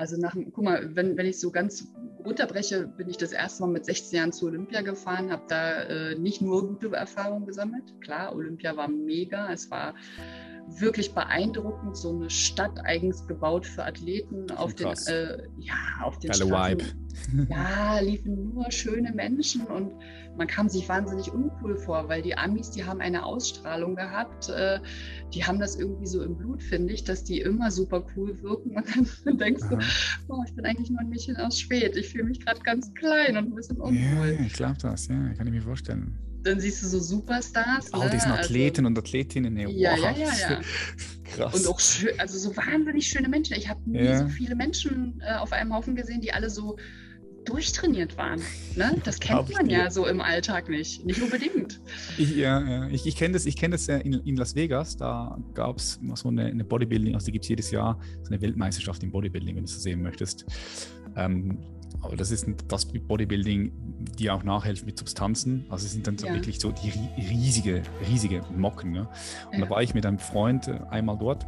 Also nach, guck mal, wenn, wenn ich so ganz runterbreche, bin ich das erste Mal mit 16 Jahren zu Olympia gefahren, habe da äh, nicht nur gute Erfahrungen gesammelt. Klar, Olympia war mega, es war wirklich beeindruckend, so eine Stadt eigens gebaut für Athleten auf den, äh, ja, auf den Geile Vibe. Ja, liefen nur schöne Menschen und man kam sich wahnsinnig uncool vor, weil die Amis, die haben eine Ausstrahlung gehabt, äh, die haben das irgendwie so im Blut, finde ich, dass die immer super cool wirken und dann denkst Aha. du, oh, ich bin eigentlich nur ein Mädchen aus Schwed, ich fühle mich gerade ganz klein und ein bisschen uncool. Ja, ich glaube das, ja, kann ich mir vorstellen dann siehst du so Superstars. All ne? diesen Athleten also, und Athletinnen. Ja, wow. ja, ja, ja. Krass. Und auch schön, also so wahnsinnig schöne Menschen. Ich habe nie ja. so viele Menschen äh, auf einem Haufen gesehen, die alle so durchtrainiert waren. Ne? Das kennt man ja so im Alltag nicht. Nicht unbedingt. Ich, ja, ja. ich, ich kenne das, ich kenn das in, in Las Vegas. Da gab es so eine, eine Bodybuilding, also die gibt es jedes Jahr, so eine Weltmeisterschaft im Bodybuilding, wenn du es so sehen möchtest. Ähm, aber das ist das Bodybuilding, die auch nachhilft mit Substanzen. Also es sind dann so ja. wirklich so die riesige, riesige Mocken. Ne? Und ja. da war ich mit einem Freund äh, einmal dort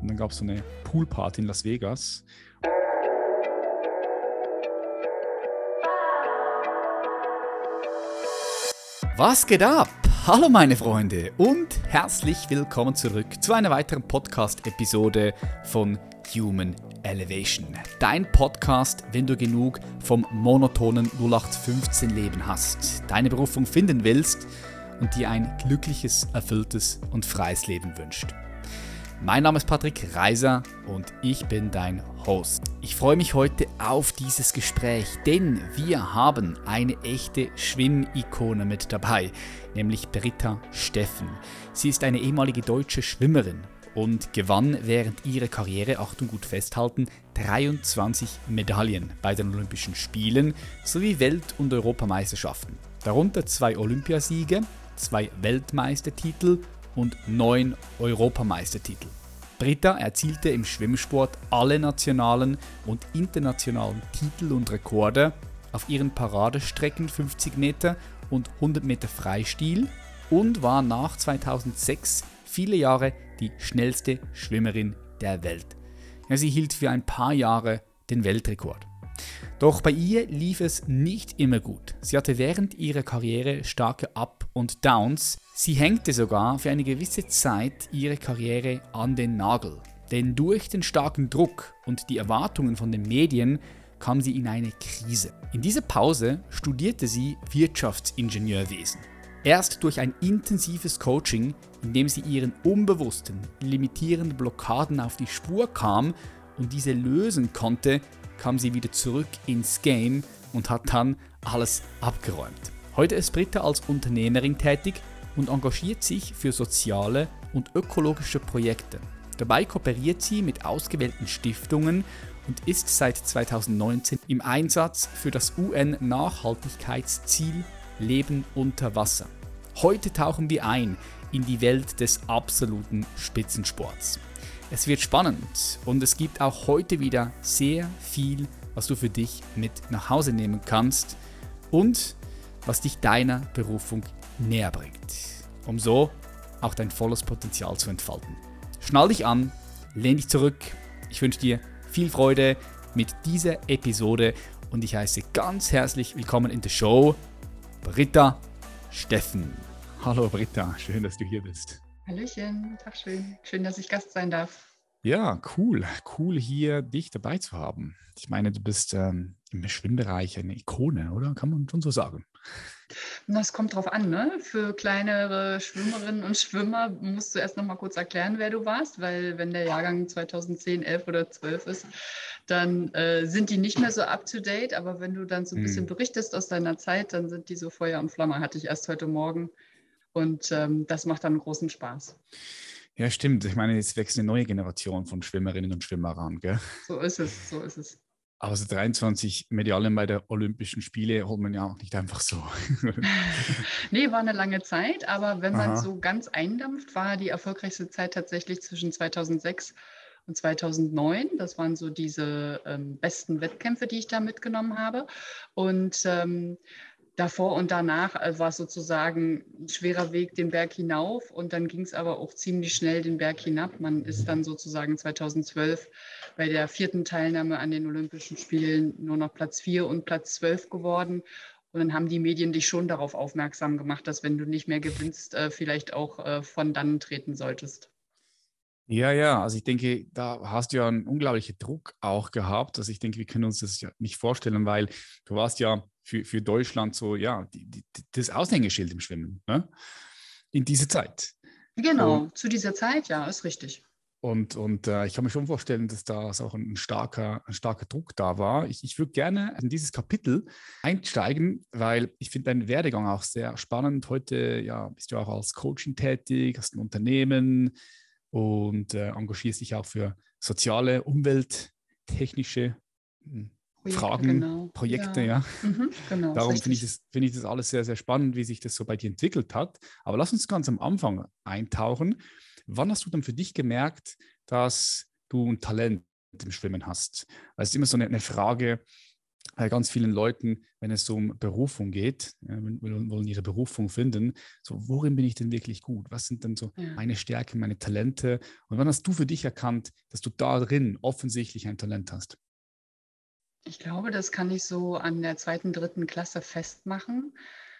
und dann gab es so eine Poolparty in Las Vegas. Was geht ab? Hallo meine Freunde und herzlich willkommen zurück zu einer weiteren Podcast-Episode von Human Elevation. Dein Podcast, wenn du genug vom monotonen 0815 Leben hast, deine Berufung finden willst und dir ein glückliches, erfülltes und freies Leben wünscht. Mein Name ist Patrick Reiser und ich bin dein Host. Ich freue mich heute auf dieses Gespräch, denn wir haben eine echte Schwimmikone mit dabei, nämlich Britta Steffen. Sie ist eine ehemalige deutsche Schwimmerin und gewann während ihrer Karriere, Achtung gut festhalten, 23 Medaillen bei den Olympischen Spielen sowie Welt- und Europameisterschaften. Darunter zwei Olympiasiege, zwei Weltmeistertitel und neun Europameistertitel. Britta erzielte im Schwimmsport alle nationalen und internationalen Titel und Rekorde auf ihren Paradestrecken 50 Meter und 100 Meter Freistil und war nach 2006 viele Jahre die schnellste Schwimmerin der Welt. Ja, sie hielt für ein paar Jahre den Weltrekord. Doch bei ihr lief es nicht immer gut. Sie hatte während ihrer Karriere starke Up- und Downs. Sie hängte sogar für eine gewisse Zeit ihre Karriere an den Nagel. Denn durch den starken Druck und die Erwartungen von den Medien kam sie in eine Krise. In dieser Pause studierte sie Wirtschaftsingenieurwesen. Erst durch ein intensives Coaching, in dem sie ihren unbewussten, limitierenden Blockaden auf die Spur kam und diese lösen konnte, kam sie wieder zurück ins Game und hat dann alles abgeräumt. Heute ist Britta als Unternehmerin tätig und engagiert sich für soziale und ökologische Projekte. Dabei kooperiert sie mit ausgewählten Stiftungen und ist seit 2019 im Einsatz für das UN-Nachhaltigkeitsziel Leben unter Wasser. Heute tauchen wir ein in die Welt des absoluten Spitzensports. Es wird spannend und es gibt auch heute wieder sehr viel, was du für dich mit nach Hause nehmen kannst und was dich deiner Berufung näher bringt, um so auch dein volles Potenzial zu entfalten. Schnall dich an, lehn dich zurück. Ich wünsche dir viel Freude mit dieser Episode und ich heiße ganz herzlich willkommen in der Show Britta Steffen. Hallo Britta, schön, dass du hier bist. Hallöchen, Tag schön. Schön, dass ich Gast sein darf. Ja, cool. Cool hier dich dabei zu haben. Ich meine, du bist ähm, im Schwimmbereich eine Ikone, oder? Kann man schon so sagen. Das kommt drauf an, ne? Für kleinere Schwimmerinnen und Schwimmer musst du erst noch mal kurz erklären, wer du warst, weil wenn der Jahrgang 2010, 11 oder 12 ist, dann äh, sind die nicht mehr so up to date. Aber wenn du dann so ein bisschen hm. berichtest aus deiner Zeit, dann sind die so Feuer und Flamme. Hatte ich erst heute Morgen. Und ähm, das macht dann großen Spaß. Ja, stimmt. Ich meine, jetzt wächst eine neue Generation von Schwimmerinnen und Schwimmern gell? So ist es, so ist es. Aber so 23 Medaillen bei der Olympischen Spiele holt man ja auch nicht einfach so. nee, war eine lange Zeit, aber wenn man Aha. so ganz eindampft, war die erfolgreichste Zeit tatsächlich zwischen 2006 und 2009. Das waren so diese ähm, besten Wettkämpfe, die ich da mitgenommen habe. Und ähm, davor und danach äh, war es sozusagen ein schwerer Weg den Berg hinauf und dann ging es aber auch ziemlich schnell den Berg hinab. Man ist dann sozusagen 2012 bei der vierten Teilnahme an den Olympischen Spielen nur noch Platz 4 und Platz 12 geworden. Und dann haben die Medien dich schon darauf aufmerksam gemacht, dass wenn du nicht mehr gewinnst, äh, vielleicht auch äh, von dann treten solltest. Ja, ja, also ich denke, da hast du ja einen unglaublichen Druck auch gehabt. Also ich denke, wir können uns das ja nicht vorstellen, weil du warst ja für, für Deutschland so, ja, die, die, das Aushängeschild im Schwimmen, ne? In dieser Zeit. Genau, und, zu dieser Zeit, ja, ist richtig. Und, und äh, ich kann mir schon vorstellen, dass da auch ein starker, ein starker Druck da war. Ich, ich würde gerne in dieses Kapitel einsteigen, weil ich finde deinen Werdegang auch sehr spannend. Heute ja, bist du auch als Coaching tätig, hast ein Unternehmen und äh, engagierst dich auch für soziale, umwelttechnische hm, Projekte, Fragen, genau. Projekte, ja. ja. Mhm, genau, Darum finde ich, das, find ich das alles sehr, sehr spannend, wie sich das so bei dir entwickelt hat. Aber lass uns ganz am Anfang eintauchen. Wann hast du dann für dich gemerkt, dass du ein Talent im Schwimmen hast? Weil es ist immer so eine, eine Frage bei ganz vielen Leuten, wenn es um Berufung geht, ja, wollen ihre Berufung finden, so worin bin ich denn wirklich gut? Was sind denn so ja. meine Stärken, meine Talente? Und wann hast du für dich erkannt, dass du darin offensichtlich ein Talent hast? Ich glaube, das kann ich so an der zweiten, dritten Klasse festmachen.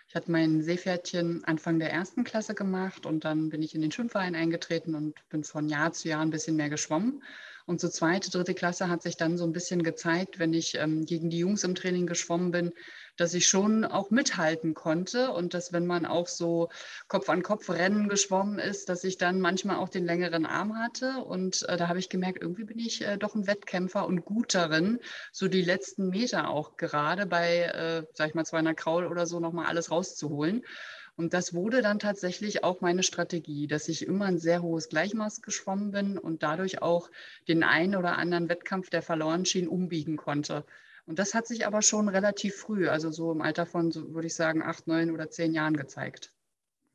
Ich hatte mein Seepferdchen Anfang der ersten Klasse gemacht und dann bin ich in den Schwimmverein eingetreten und bin von Jahr zu Jahr ein bisschen mehr geschwommen. Und so zweite, dritte Klasse hat sich dann so ein bisschen gezeigt, wenn ich ähm, gegen die Jungs im Training geschwommen bin, dass ich schon auch mithalten konnte und dass wenn man auch so Kopf an Kopf Rennen geschwommen ist, dass ich dann manchmal auch den längeren Arm hatte. Und äh, da habe ich gemerkt, irgendwie bin ich äh, doch ein Wettkämpfer und gut darin, so die letzten Meter auch gerade bei, äh, sag ich mal, 200 Kraul oder so nochmal alles rauszuholen. Und das wurde dann tatsächlich auch meine Strategie, dass ich immer ein sehr hohes Gleichmaß geschwommen bin und dadurch auch den einen oder anderen Wettkampf, der verloren schien, umbiegen konnte. Und das hat sich aber schon relativ früh, also so im Alter von, so würde ich sagen, acht, neun oder zehn Jahren gezeigt.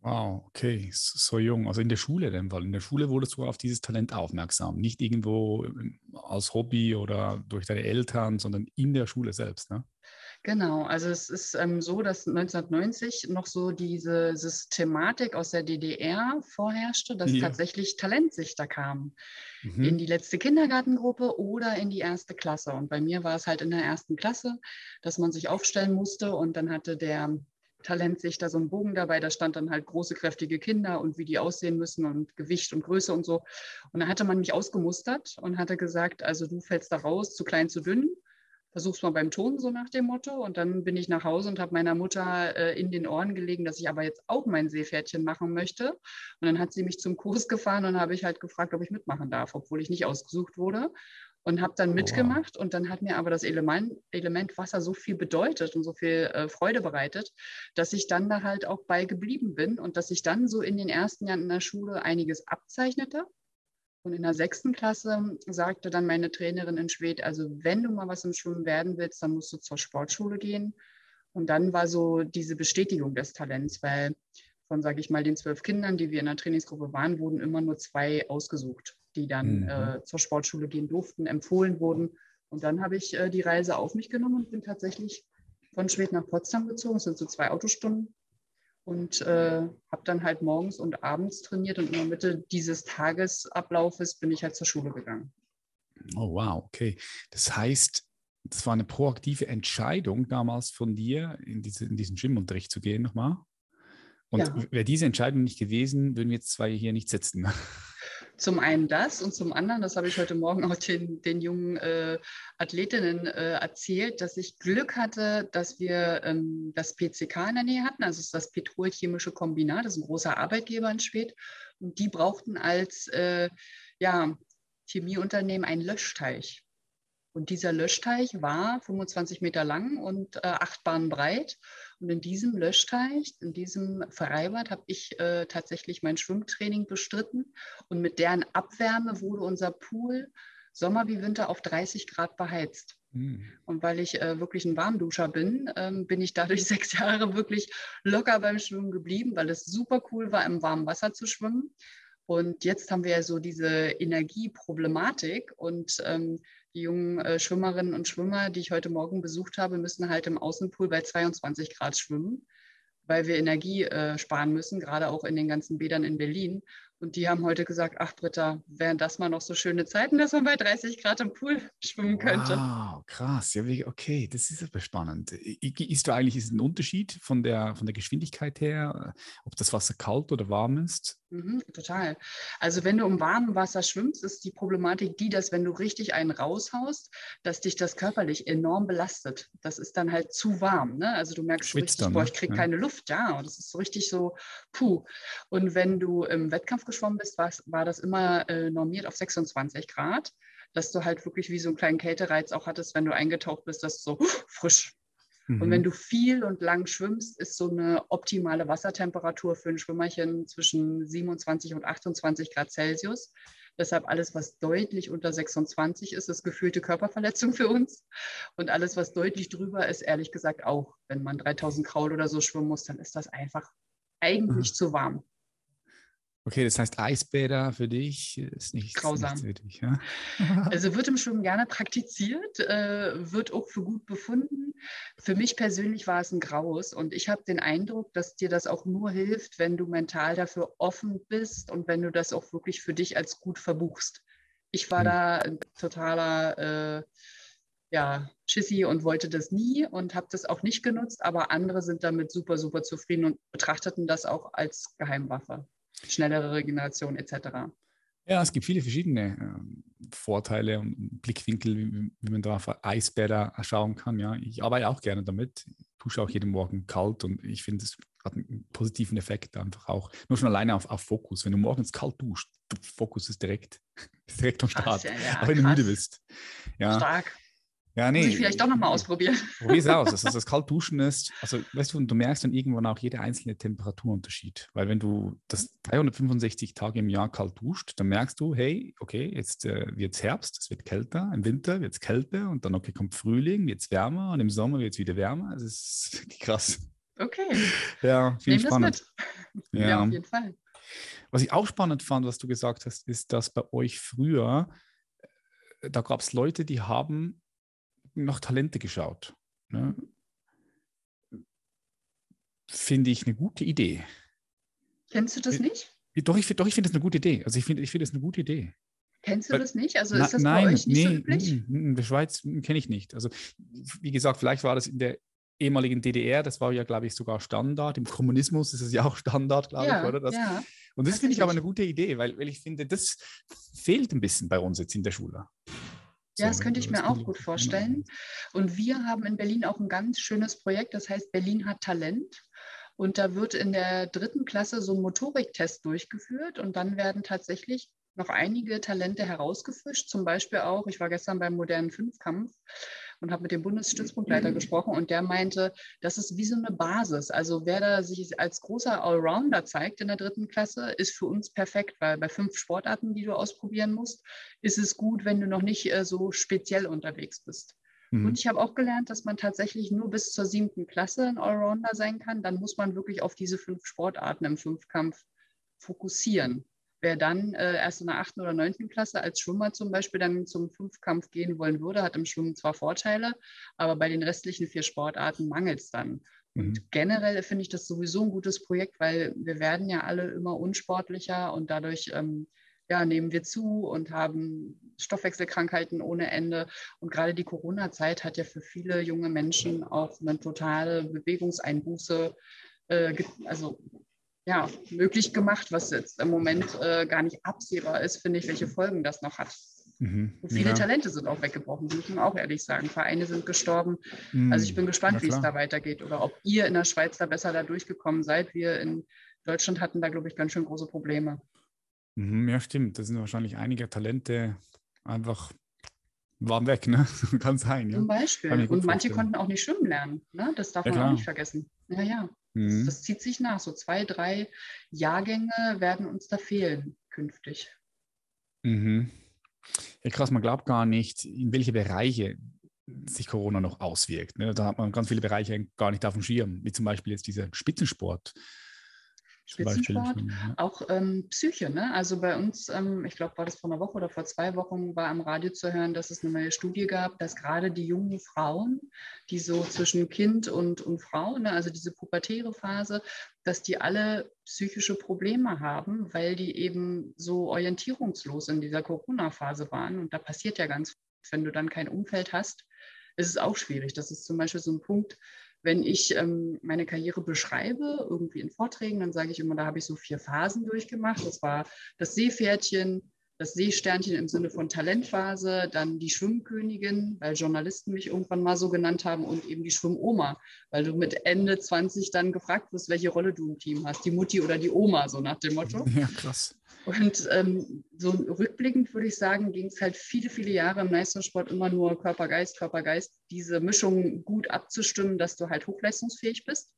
Wow, okay, so jung. Also in der Schule denn, weil in der Schule wurdest du auf dieses Talent aufmerksam. Nicht irgendwo ähm, als Hobby oder durch deine Eltern, sondern in der Schule selbst, ne? Genau, also es ist ähm, so, dass 1990 noch so diese Systematik aus der DDR vorherrschte, dass ja. tatsächlich Talentsichter kamen mhm. in die letzte Kindergartengruppe oder in die erste Klasse. Und bei mir war es halt in der ersten Klasse, dass man sich aufstellen musste und dann hatte der Talentsichter so einen Bogen dabei, da stand dann halt große, kräftige Kinder und wie die aussehen müssen und Gewicht und Größe und so. Und da hatte man mich ausgemustert und hatte gesagt, also du fällst da raus, zu klein, zu dünn versuch's mal beim Ton, so nach dem Motto. Und dann bin ich nach Hause und habe meiner Mutter äh, in den Ohren gelegen, dass ich aber jetzt auch mein Seepferdchen machen möchte. Und dann hat sie mich zum Kurs gefahren und habe ich halt gefragt, ob ich mitmachen darf, obwohl ich nicht ausgesucht wurde. Und habe dann mitgemacht oh, wow. und dann hat mir aber das Element, Element Wasser so viel bedeutet und so viel äh, Freude bereitet, dass ich dann da halt auch bei geblieben bin und dass ich dann so in den ersten Jahren in der Schule einiges abzeichnete und in der sechsten Klasse sagte dann meine Trainerin in Schwed, also wenn du mal was im Schwimmen werden willst, dann musst du zur Sportschule gehen. Und dann war so diese Bestätigung des Talents, weil von, sage ich mal, den zwölf Kindern, die wir in der Trainingsgruppe waren, wurden immer nur zwei ausgesucht, die dann mhm. äh, zur Sportschule gehen durften, empfohlen wurden. Und dann habe ich äh, die Reise auf mich genommen und bin tatsächlich von Schwed nach Potsdam gezogen. Es sind so zwei Autostunden und äh, habe dann halt morgens und abends trainiert und in der Mitte dieses Tagesablaufes bin ich halt zur Schule gegangen. Oh wow, okay. Das heißt, das war eine proaktive Entscheidung damals von dir, in, diese, in diesen Gymunterricht zu gehen nochmal. Und ja. wäre diese Entscheidung nicht gewesen, würden wir jetzt zwei hier nicht sitzen. Zum einen das und zum anderen, das habe ich heute Morgen auch den, den jungen äh, Athletinnen äh, erzählt, dass ich Glück hatte, dass wir ähm, das PCK in der Nähe hatten, also das Petrolchemische Kombinat, das ist ein großer Arbeitgeber in Schwedt. Und die brauchten als äh, ja, Chemieunternehmen einen Löschteich. Und dieser Löschteich war 25 Meter lang und äh, acht Bahnen breit. Und in diesem Löschteich, in diesem Freibad, habe ich äh, tatsächlich mein Schwimmtraining bestritten. Und mit deren Abwärme wurde unser Pool Sommer wie Winter auf 30 Grad beheizt. Mhm. Und weil ich äh, wirklich ein Warmduscher bin, ähm, bin ich dadurch sechs Jahre wirklich locker beim Schwimmen geblieben, weil es super cool war, im warmen Wasser zu schwimmen. Und jetzt haben wir ja so diese Energieproblematik und ähm, Die jungen äh, Schwimmerinnen und Schwimmer, die ich heute Morgen besucht habe, müssen halt im Außenpool bei 22 Grad schwimmen, weil wir Energie äh, sparen müssen, gerade auch in den ganzen Bädern in Berlin. Und die haben heute gesagt, ach Britta, wären das mal noch so schöne Zeiten, dass man bei 30 Grad im Pool schwimmen könnte. Wow, krass. Ja, okay, das ist aber spannend. Ist da eigentlich ist ein Unterschied von der, von der Geschwindigkeit her, ob das Wasser kalt oder warm ist? Mhm, total. Also wenn du im warmen Wasser schwimmst, ist die Problematik die, dass wenn du richtig einen raushaust, dass dich das körperlich enorm belastet. Das ist dann halt zu warm. Ne? Also du merkst so richtig, dann, boah, ich kriege ne? keine Luft. Ja, und das ist so richtig so, puh. Und wenn du im Wettkampf geschwommen bist, war, das immer äh, normiert auf 26 Grad, dass du halt wirklich wie so einen kleinen Kältereiz auch hattest, wenn du eingetaucht bist, dass so frisch. Mhm. Und wenn du viel und lang schwimmst, ist so eine optimale Wassertemperatur für ein Schwimmerchen zwischen 27 und 28 Grad Celsius. Deshalb alles, was deutlich unter 26 ist, ist gefühlte Körperverletzung für uns. Und alles, was deutlich drüber ist, ehrlich gesagt auch. Wenn man 3000 Kraul oder so schwimmen muss, dann ist das einfach eigentlich mhm. zu warm. Okay, das heißt Eisbäder für dich ist nicht grausam. Dich, ja? also wird im Schwimmen gerne praktiziert, äh, wird auch für gut befunden. Für mich persönlich war es ein Graus und ich habe den Eindruck, dass dir das auch nur hilft, wenn du mental dafür offen bist und wenn du das auch wirklich für dich als gut verbuchst. Ich war hm. da ein totaler äh, ja, Schissi und wollte das nie und habe das auch nicht genutzt, aber andere sind damit super, super zufrieden und betrachteten das auch als Geheimwaffe schnellere Regeneration etc. Ja, es gibt viele verschiedene äh, Vorteile und Blickwinkel, wie, wie, man da auf Eisbäder schauen kann. Ja, ich arbeite auch gerne damit, dusche auch jeden Morgen kalt und ich finde, es hat einen positiven Effekt einfach auch. Nur schon alleine auf, auf Fokus. Wenn du morgens kalt duscht, Fokus ist direkt, direkt am Start, ja, ja, auch wenn du müde bist. Ja. Stark. Ja, nee. Muss ich vielleicht doch nochmal ausprobieren. Probier es aus. Also das Kaltduschen ist, also weißt du, du merkst dann irgendwann auch jede einzelne Temperaturunterschied. Weil wenn du das 365 Tage im Jahr kalt duscht, dann merkst du, hey, okay, jetzt äh, wird es Herbst, es wird kälter, im Winter wird es kälter und dann, okay, kommt Frühling, wird es wärmer und im Sommer wird es wieder wärmer. Das ist krass. Okay. Ja, viel spannend. Ja. ja, auf jeden Fall. Was ich auch spannend fand, was du gesagt hast, ist, dass bei euch früher, äh, da gab es Leute, die haben nach Talente geschaut. Ne? Finde ich eine gute Idee. Kennst du das nicht? Doch, ich, doch, ich finde das eine gute Idee. Also ich finde ich find das eine gute Idee. Kennst du Weil, das nicht? Also ist das nein, bei euch nicht nee, so üblich? In der Schweiz kenne ich nicht. Also wie gesagt, vielleicht war das in der ehemaligen DDR, das war ja, glaube ich, sogar Standard. Im Kommunismus ist es ja auch Standard, glaube ja, ich, oder? Das, ja, und das finde ich aber eine gute Idee, weil, weil ich finde, das fehlt ein bisschen bei uns jetzt in der Schule. Ja, das könnte ich mir auch gut vorstellen. Und wir haben in Berlin auch ein ganz schönes Projekt, das heißt Berlin hat Talent. Und da wird in der dritten Klasse so ein Motoriktest durchgeführt und dann werden tatsächlich noch einige Talente herausgefischt. Zum Beispiel auch, ich war gestern beim modernen Fünfkampf und habe mit dem Bundesstützpunktleiter gesprochen und der meinte, das ist wie so eine Basis. Also wer da sich als großer Allrounder zeigt in der dritten Klasse, ist für uns perfekt, weil bei fünf Sportarten, die du ausprobieren musst, ist es gut, wenn du noch nicht äh, so speziell unterwegs bist. Mhm. Und ich habe auch gelernt, dass man tatsächlich nur bis zur siebten Klasse ein Allrounder sein kann. Dann muss man wirklich auf diese fünf Sportarten im Fünfkampf fokussieren. Wer dann äh, erst in der achten oder neunten Klasse als Schwimmer zum Beispiel dann zum Fünfkampf gehen wollen würde, hat im Schwimmen zwar Vorteile, aber bei den restlichen vier Sportarten mangelt es dann. Und mhm. generell finde ich das sowieso ein gutes Projekt, weil wir werden ja alle immer unsportlicher und dadurch ähm, ja, nehmen wir zu und haben Stoffwechselkrankheiten ohne Ende. Und gerade die Corona-Zeit hat ja für viele junge Menschen auch eine totale Bewegungseinbuße äh, also ja, möglich gemacht, was jetzt im Moment äh, gar nicht absehbar ist, finde ich, welche Folgen das noch hat. Mhm. viele ja. Talente sind auch weggebrochen, muss man auch ehrlich sagen. Vereine sind gestorben. Mhm. Also ich bin gespannt, wie es da weitergeht oder ob ihr in der Schweiz da besser da durchgekommen seid. Wir in Deutschland hatten da, glaube ich, ganz schön große Probleme. Mhm, ja, stimmt. Da sind wahrscheinlich einige Talente einfach waren weg, ne? Kann sein. Ja. Zum Beispiel. Und manche konnten auch nicht schwimmen lernen. Ne? Das darf ja, man klar. auch nicht vergessen. Ja, ja. Mhm. Das, das, zieht sich nach. So zwei, drei Jahrgänge werden uns da fehlen künftig. Mhm. Ja, krass, man glaubt gar nicht, in welche Bereiche sich Corona noch auswirkt. Ne? Da hat man ganz viele Bereiche gar nicht auf dem Schirm, wie zum Beispiel jetzt dieser Spitzensport. Spitzensport, ja. auch ähm, Psyche. Ne? Also bei uns, ähm, ich glaube, war das vor einer Woche oder vor zwei Wochen, war am Radio zu hören, dass es eine neue Studie gab, dass gerade die jungen Frauen, die so zwischen Kind und, und Frau, ne, also diese pubertäre Phase, dass die alle psychische Probleme haben, weil die eben so orientierungslos in dieser Corona-Phase waren. Und da passiert ja ganz, wenn du dann kein Umfeld hast, ist es auch schwierig. Das ist zum Beispiel so ein Punkt, wenn ich ähm, meine Karriere beschreibe, irgendwie in Vorträgen, dann sage ich immer, da habe ich so vier Phasen durchgemacht. Das war das Seepferdchen, das Seesternchen im Sinne von Talentphase, dann die Schwimmkönigin, weil Journalisten mich irgendwann mal so genannt haben und eben die Schwimmoma, weil du mit Ende 20 dann gefragt wirst, welche Rolle du im Team hast, die Mutti oder die Oma, so nach dem Motto. Ja, krass. Und ähm, so rückblickend würde ich sagen, ging es halt viele, viele Jahre im Leistungssport immer nur Körper-Geist, Körper-Geist, diese Mischung gut abzustimmen, dass du halt hochleistungsfähig bist.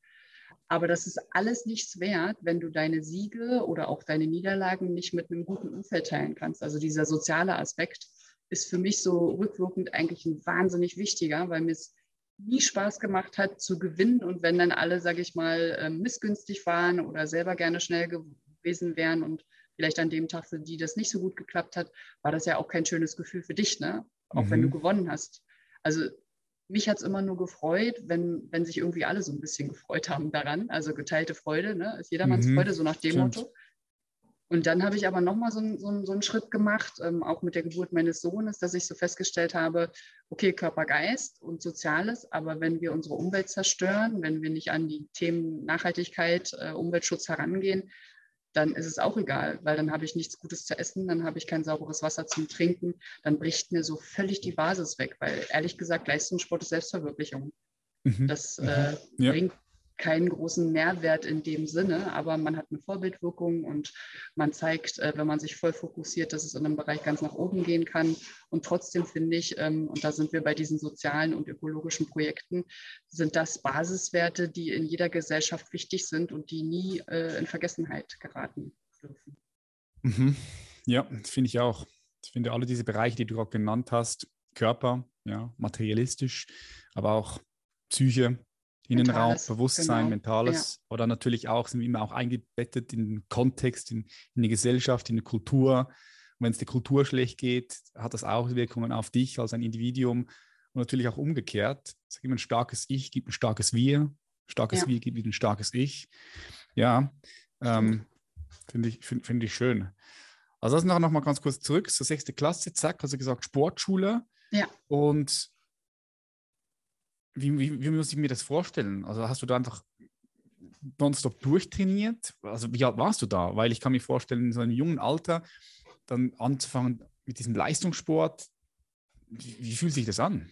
Aber das ist alles nichts wert, wenn du deine Siege oder auch deine Niederlagen nicht mit einem guten Umfeld teilen kannst. Also dieser soziale Aspekt ist für mich so rückwirkend eigentlich ein wahnsinnig wichtiger, weil mir es nie Spaß gemacht hat zu gewinnen und wenn dann alle, sage ich mal, ähm, missgünstig waren oder selber gerne schnell gewesen wären und vielleicht an dem Tag für die das nicht so gut geklappt hat, war das ja auch kein schönes Gefühl für dich, ne? Auch mhm. wenn du mhm. gewonnen hast. Also mich hat es immer nur gefreut, wenn, wenn sich irgendwie alle so ein bisschen gefreut haben daran. Also geteilte Freude, ne? Ist jedermanns mhm. Freude, so nach dem Stimmt. Motto. Und dann habe ich aber nochmal so, so, so einen Schritt gemacht, ähm, auch mit der Geburt meines Sohnes, dass ich so festgestellt habe, okay, Körper, Geist und Soziales, aber wenn wir unsere Umwelt zerstören, wenn wir nicht an die Themen Nachhaltigkeit, äh, Umweltschutz herangehen, dann ist es auch egal, weil dann habe ich nichts Gutes zu essen, dann habe ich kein sauberes Wasser zum Trinken, dann bricht mir so völlig die Basis weg, weil ehrlich gesagt, Leistungssport ist Selbstverwirklichung. Mhm. Das mhm. äh, ja. bringt keinen großen Mehrwert in dem Sinne, aber man hat eine Vorbildwirkung und man zeigt, äh, wenn man sich voll fokussiert, dass es in einem Bereich ganz nach oben gehen kann. Und trotzdem finde ich, ähm, und da sind wir bei diesen sozialen und ökologischen Projekten, sind das Basiswerte, die in jeder Gesellschaft wichtig sind und die nie äh, in Vergessenheit geraten dürfen. Mhm. Ja, finde ich auch. Ich finde alle diese Bereiche, die du gerade genannt hast, Körper, ja, materialistisch, aber auch Psyche, Innenraum, Bewusstsein, genau. Mentales ja. oder natürlich auch, sind wir immer auch eingebettet in den Kontext, in, in die Gesellschaft, in die Kultur. Und wenn es der Kultur schlecht geht, hat das auch Wirkungen auf dich als ein Individuum und natürlich auch umgekehrt. Sag immer, ein starkes Ich gibt ein starkes Wir, starkes ja. Wir gibt ein starkes Ich. Ja, ähm, finde ich, find, find ich schön. Also das noch, noch mal ganz kurz zurück, so sechste Klasse, zack, hast du gesagt Sportschule. Ja. Und wie, wie, wie, muss ich mir das vorstellen? Also hast du da einfach nonstop durchtrainiert? Also wie alt warst du da? Weil ich kann mir vorstellen, in so einem jungen Alter dann anzufangen mit diesem Leistungssport, wie, wie fühlt sich das an?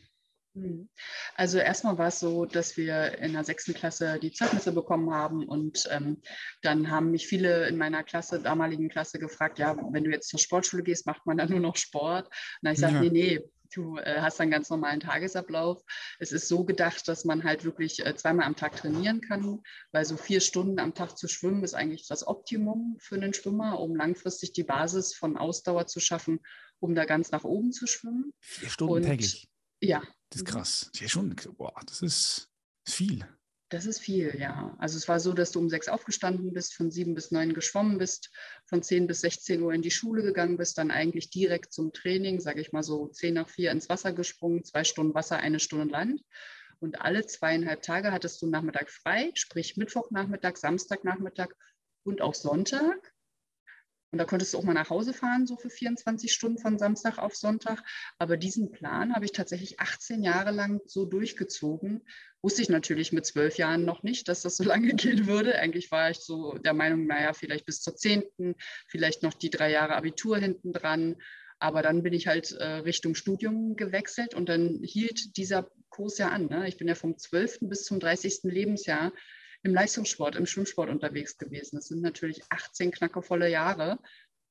Hm. Also erstmal war es so, dass wir in der sechsten Klasse die Zeugnisse bekommen haben und ähm, dann haben mich viele in meiner Klasse, damaligen Klasse gefragt, ja, wenn du jetzt zur Sportschule gehst, macht man dann nur noch Sport? Und dann ich gesagt, ja. nee, nee, Du äh, hast einen ganz normalen Tagesablauf. Es ist so gedacht, dass man halt wirklich äh, zweimal am Tag trainieren kann, weil so vier Stunden am Tag zu schwimmen ist eigentlich das Optimum für einen Schwimmer, um langfristig die Basis von Ausdauer zu schaffen, um da ganz nach oben zu schwimmen. Vier Stunden Und, täglich? Ja. Das ist krass. Vier Stunden, boah, das ist viel. Das ist viel, ja. Also es war so, dass du um sechs aufgestanden bist, von sieben bis neun geschwommen bist, von zehn bis 16 Uhr in die Schule gegangen bist, dann eigentlich direkt zum Training, sage ich mal so zehn nach vier ins Wasser gesprungen, zwei Stunden Wasser, eine Stunde Land. Und alle zweieinhalb Tage hattest du Nachmittag frei, sprich Mittwochnachmittag, Samstagnachmittag und auch Sonntag. Und da konntest du auch mal nach Hause fahren, so für 24 Stunden von Samstag auf Sonntag. Aber diesen Plan habe ich tatsächlich 18 Jahre lang so durchgezogen. Wusste ich natürlich mit zwölf Jahren noch nicht, dass das so lange gehen würde. Eigentlich war ich so der Meinung, naja, vielleicht bis zur zehnten, vielleicht noch die drei Jahre Abitur hinten dran. Aber dann bin ich halt äh, Richtung Studium gewechselt und dann hielt dieser Kurs ja an. Ne? Ich bin ja vom 12. bis zum 30. Lebensjahr im Leistungssport, im Schwimmsport unterwegs gewesen. Das sind natürlich 18 knackevolle Jahre.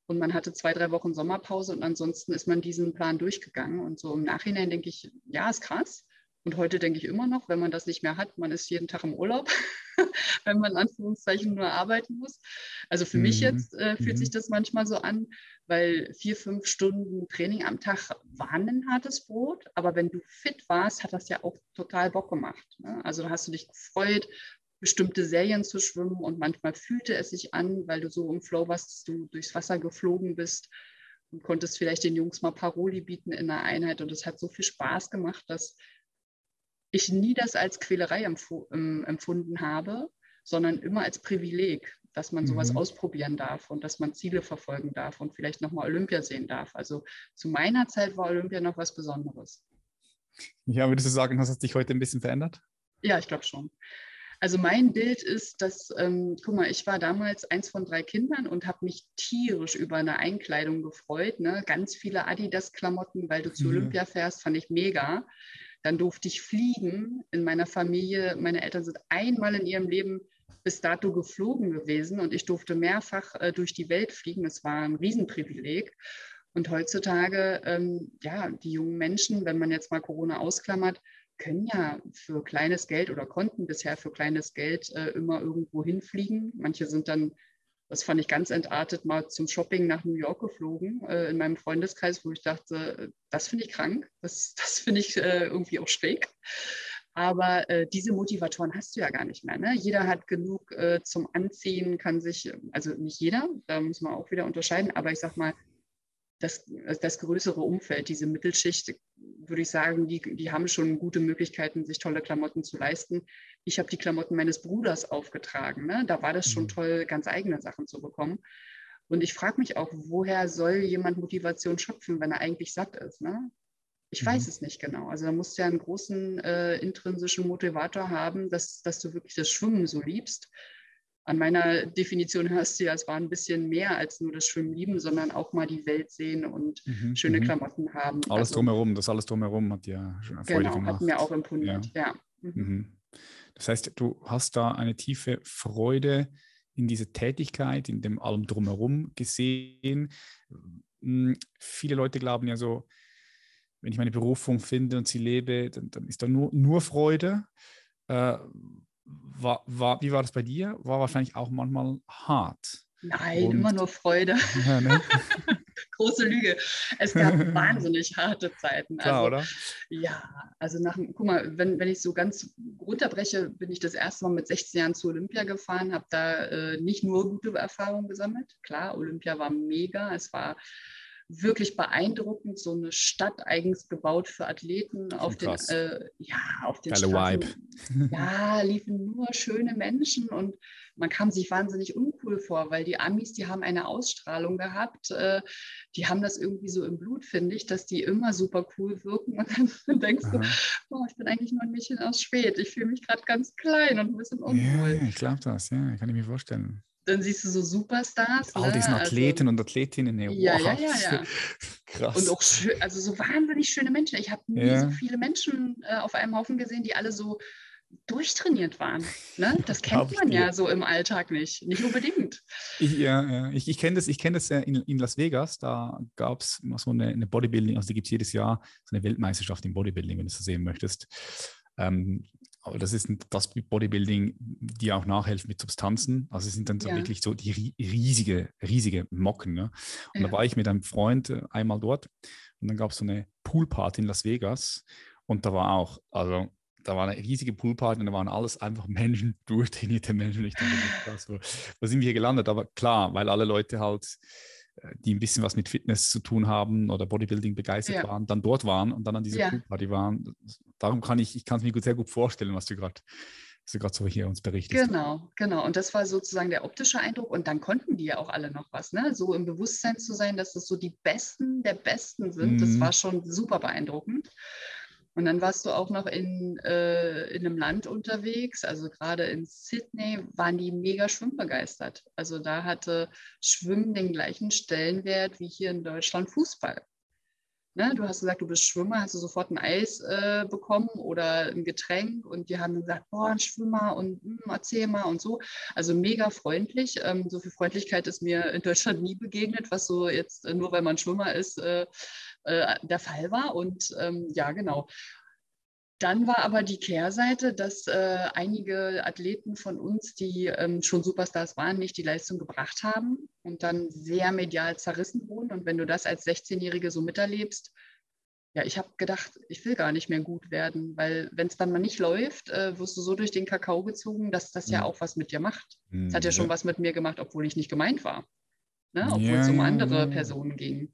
Und man hatte zwei, drei Wochen Sommerpause und ansonsten ist man diesen Plan durchgegangen. Und so im Nachhinein denke ich, ja, ist krass. Und heute denke ich immer noch, wenn man das nicht mehr hat, man ist jeden Tag im Urlaub, wenn man in Anführungszeichen nur arbeiten muss. Also für mhm. mich jetzt äh, fühlt mhm. sich das manchmal so an, weil vier, fünf Stunden Training am Tag waren ein hartes Brot. Aber wenn du fit warst, hat das ja auch total Bock gemacht. Ne? Also da hast du dich gefreut, bestimmte Serien zu schwimmen und manchmal fühlte es sich an, weil du so im Flow warst, dass du durchs Wasser geflogen bist und konntest vielleicht den Jungs mal Paroli bieten in der Einheit und es hat so viel Spaß gemacht, dass ich nie das als Quälerei ähm, empfunden habe, sondern immer als Privileg, dass man sowas mhm. ausprobieren darf und dass man Ziele verfolgen darf und vielleicht nochmal Olympia sehen darf. Also zu meiner Zeit war Olympia noch was Besonderes. Ja, würdest du sagen, hast es dich heute ein bisschen verändert? Ja, ich glaube schon. Also mein Bild ist, dass, ähm, guck mal, ich war damals eins von drei Kindern und habe mich tierisch über eine Einkleidung gefreut. Ne? Ganz viele Adidas-Klamotten, weil du zu mhm. Olympia fährst, fand ich mega. Dann durfte ich fliegen in meiner Familie. Meine Eltern sind einmal in ihrem Leben bis dato geflogen gewesen und ich durfte mehrfach äh, durch die Welt fliegen. Das war ein Riesenprivileg. Und heutzutage, ähm, ja, die jungen Menschen, wenn man jetzt mal Corona ausklammert, können ja für kleines Geld oder konnten bisher für kleines Geld äh, immer irgendwo hinfliegen. Manche sind dann, das fand ich ganz entartet, mal zum Shopping nach New York geflogen äh, in meinem Freundeskreis, wo ich dachte, das finde ich krank, das, das finde ich äh, irgendwie auch schräg. Aber äh, diese Motivatoren hast du ja gar nicht mehr. Ne? Jeder hat genug äh, zum Anziehen, kann sich, also nicht jeder, da muss man auch wieder unterscheiden, aber ich sag mal, das, das größere Umfeld, diese Mittelschicht, würde ich sagen, die, die haben schon gute Möglichkeiten, sich tolle Klamotten zu leisten. Ich habe die Klamotten meines Bruders aufgetragen. Ne? Da war das schon mhm. toll, ganz eigene Sachen zu bekommen. Und ich frage mich auch, woher soll jemand Motivation schöpfen, wenn er eigentlich satt ist? Ne? Ich mhm. weiß es nicht genau. Also da musst du ja einen großen äh, intrinsischen Motivator haben, dass, dass du wirklich das Schwimmen so liebst an meiner Definition hörst du ja, es war ein bisschen mehr als nur das Schwimmen lieben, sondern auch mal die Welt sehen und mhm, schöne mhm. Klamotten haben. Alles also, drumherum, das alles drumherum hat ja schon Freude genau, gemacht. hat mir auch imponiert, ja. ja. Mhm. mhm. Das heißt, du hast da eine tiefe Freude in diese Tätigkeit, in dem allem drumherum gesehen. Hm, viele Leute glauben ja so, wenn ich meine Berufung finde und sie lebe, dann, dann ist da nur, nur Freude. Äh, war, war, wie war das bei dir? War wahrscheinlich auch manchmal hart. Nein, Und, immer nur Freude. Ja, ne? Große Lüge. Es gab wahnsinnig harte Zeiten. Klar, also, oder? Ja, also nach, guck mal, wenn, wenn ich so ganz runterbreche, bin ich das erste Mal mit 16 Jahren zu Olympia gefahren, habe da äh, nicht nur gute Erfahrungen gesammelt. Klar, Olympia war mega. Es war wirklich beeindruckend, so eine Stadt eigens gebaut für Athleten auf den, äh, ja, auf den Geile Vibe. Ja, liefen nur schöne Menschen und man kam sich wahnsinnig uncool vor, weil die Amis, die haben eine Ausstrahlung gehabt, äh, die haben das irgendwie so im Blut, finde ich, dass die immer super cool wirken und dann denkst Aha. du, oh, ich bin eigentlich nur ein Mädchen aus Schwed, ich fühle mich gerade ganz klein und ein bisschen uncool. Ja, ich glaube das, ja, kann ich mir vorstellen dann siehst du so Superstars. All ne? diesen also Athleten also, und Athletinnen. Ja, wow. ja, ja, ja. Krass. Und auch schön, also so wahnsinnig schöne Menschen. Ich habe nie ja. so viele Menschen äh, auf einem Haufen gesehen, die alle so durchtrainiert waren. Ne? Das kennt man ja so im Alltag nicht. Nicht unbedingt. Ich, ja, ja. ich, ich kenne das, ich kenn das in, in Las Vegas. Da gab es so eine, eine Bodybuilding, also die gibt es jedes Jahr, so eine Weltmeisterschaft im Bodybuilding, wenn du es so sehen möchtest. Ähm, aber das ist das Bodybuilding, die auch nachhelfen mit Substanzen. Also es sind dann so ja. wirklich so die riesige, riesige Mocken. Ne? Und ja. da war ich mit einem Freund äh, einmal dort und dann gab es so eine Poolparty in Las Vegas und da war auch, also da war eine riesige Poolparty und da waren alles einfach Menschen, durchtrainierte Menschen. Ich dachte, das, wo, wo sind wir hier gelandet? Aber klar, weil alle Leute halt die ein bisschen was mit Fitness zu tun haben oder Bodybuilding begeistert ja. waren, dann dort waren und dann an dieser ja. Poolparty waren. Darum kann ich, ich kann es mir sehr gut vorstellen, was du gerade was du gerade so hier uns berichtest. Genau, genau. Und das war sozusagen der optische Eindruck. Und dann konnten die ja auch alle noch was, ne? So im Bewusstsein zu sein, dass das so die Besten der Besten sind, mhm. das war schon super beeindruckend. Und dann warst du auch noch in, äh, in einem Land unterwegs, also gerade in Sydney waren die mega schwimmbegeistert. Also da hatte Schwimmen den gleichen Stellenwert wie hier in Deutschland Fußball. Ne, du hast gesagt, du bist Schwimmer, hast du sofort ein Eis äh, bekommen oder ein Getränk und die haben gesagt, boah, ein Schwimmer und mh, hm, erzähl mal und so. Also mega freundlich. Ähm, so viel Freundlichkeit ist mir in Deutschland nie begegnet, was so jetzt äh, nur weil man Schwimmer ist, äh, äh, der Fall war. Und ähm, ja, genau. Dann war aber die Kehrseite, dass äh, einige Athleten von uns, die ähm, schon Superstars waren, nicht die Leistung gebracht haben und dann sehr medial zerrissen wurden. Und wenn du das als 16-Jährige so miterlebst, ja, ich habe gedacht, ich will gar nicht mehr gut werden, weil wenn es dann mal nicht läuft, äh, wirst du so durch den Kakao gezogen, dass das mhm. ja auch was mit dir macht. Es mhm, hat ja schon was mit mir gemacht, obwohl ich nicht gemeint war, ne? obwohl ja, es um andere ja. Personen ging.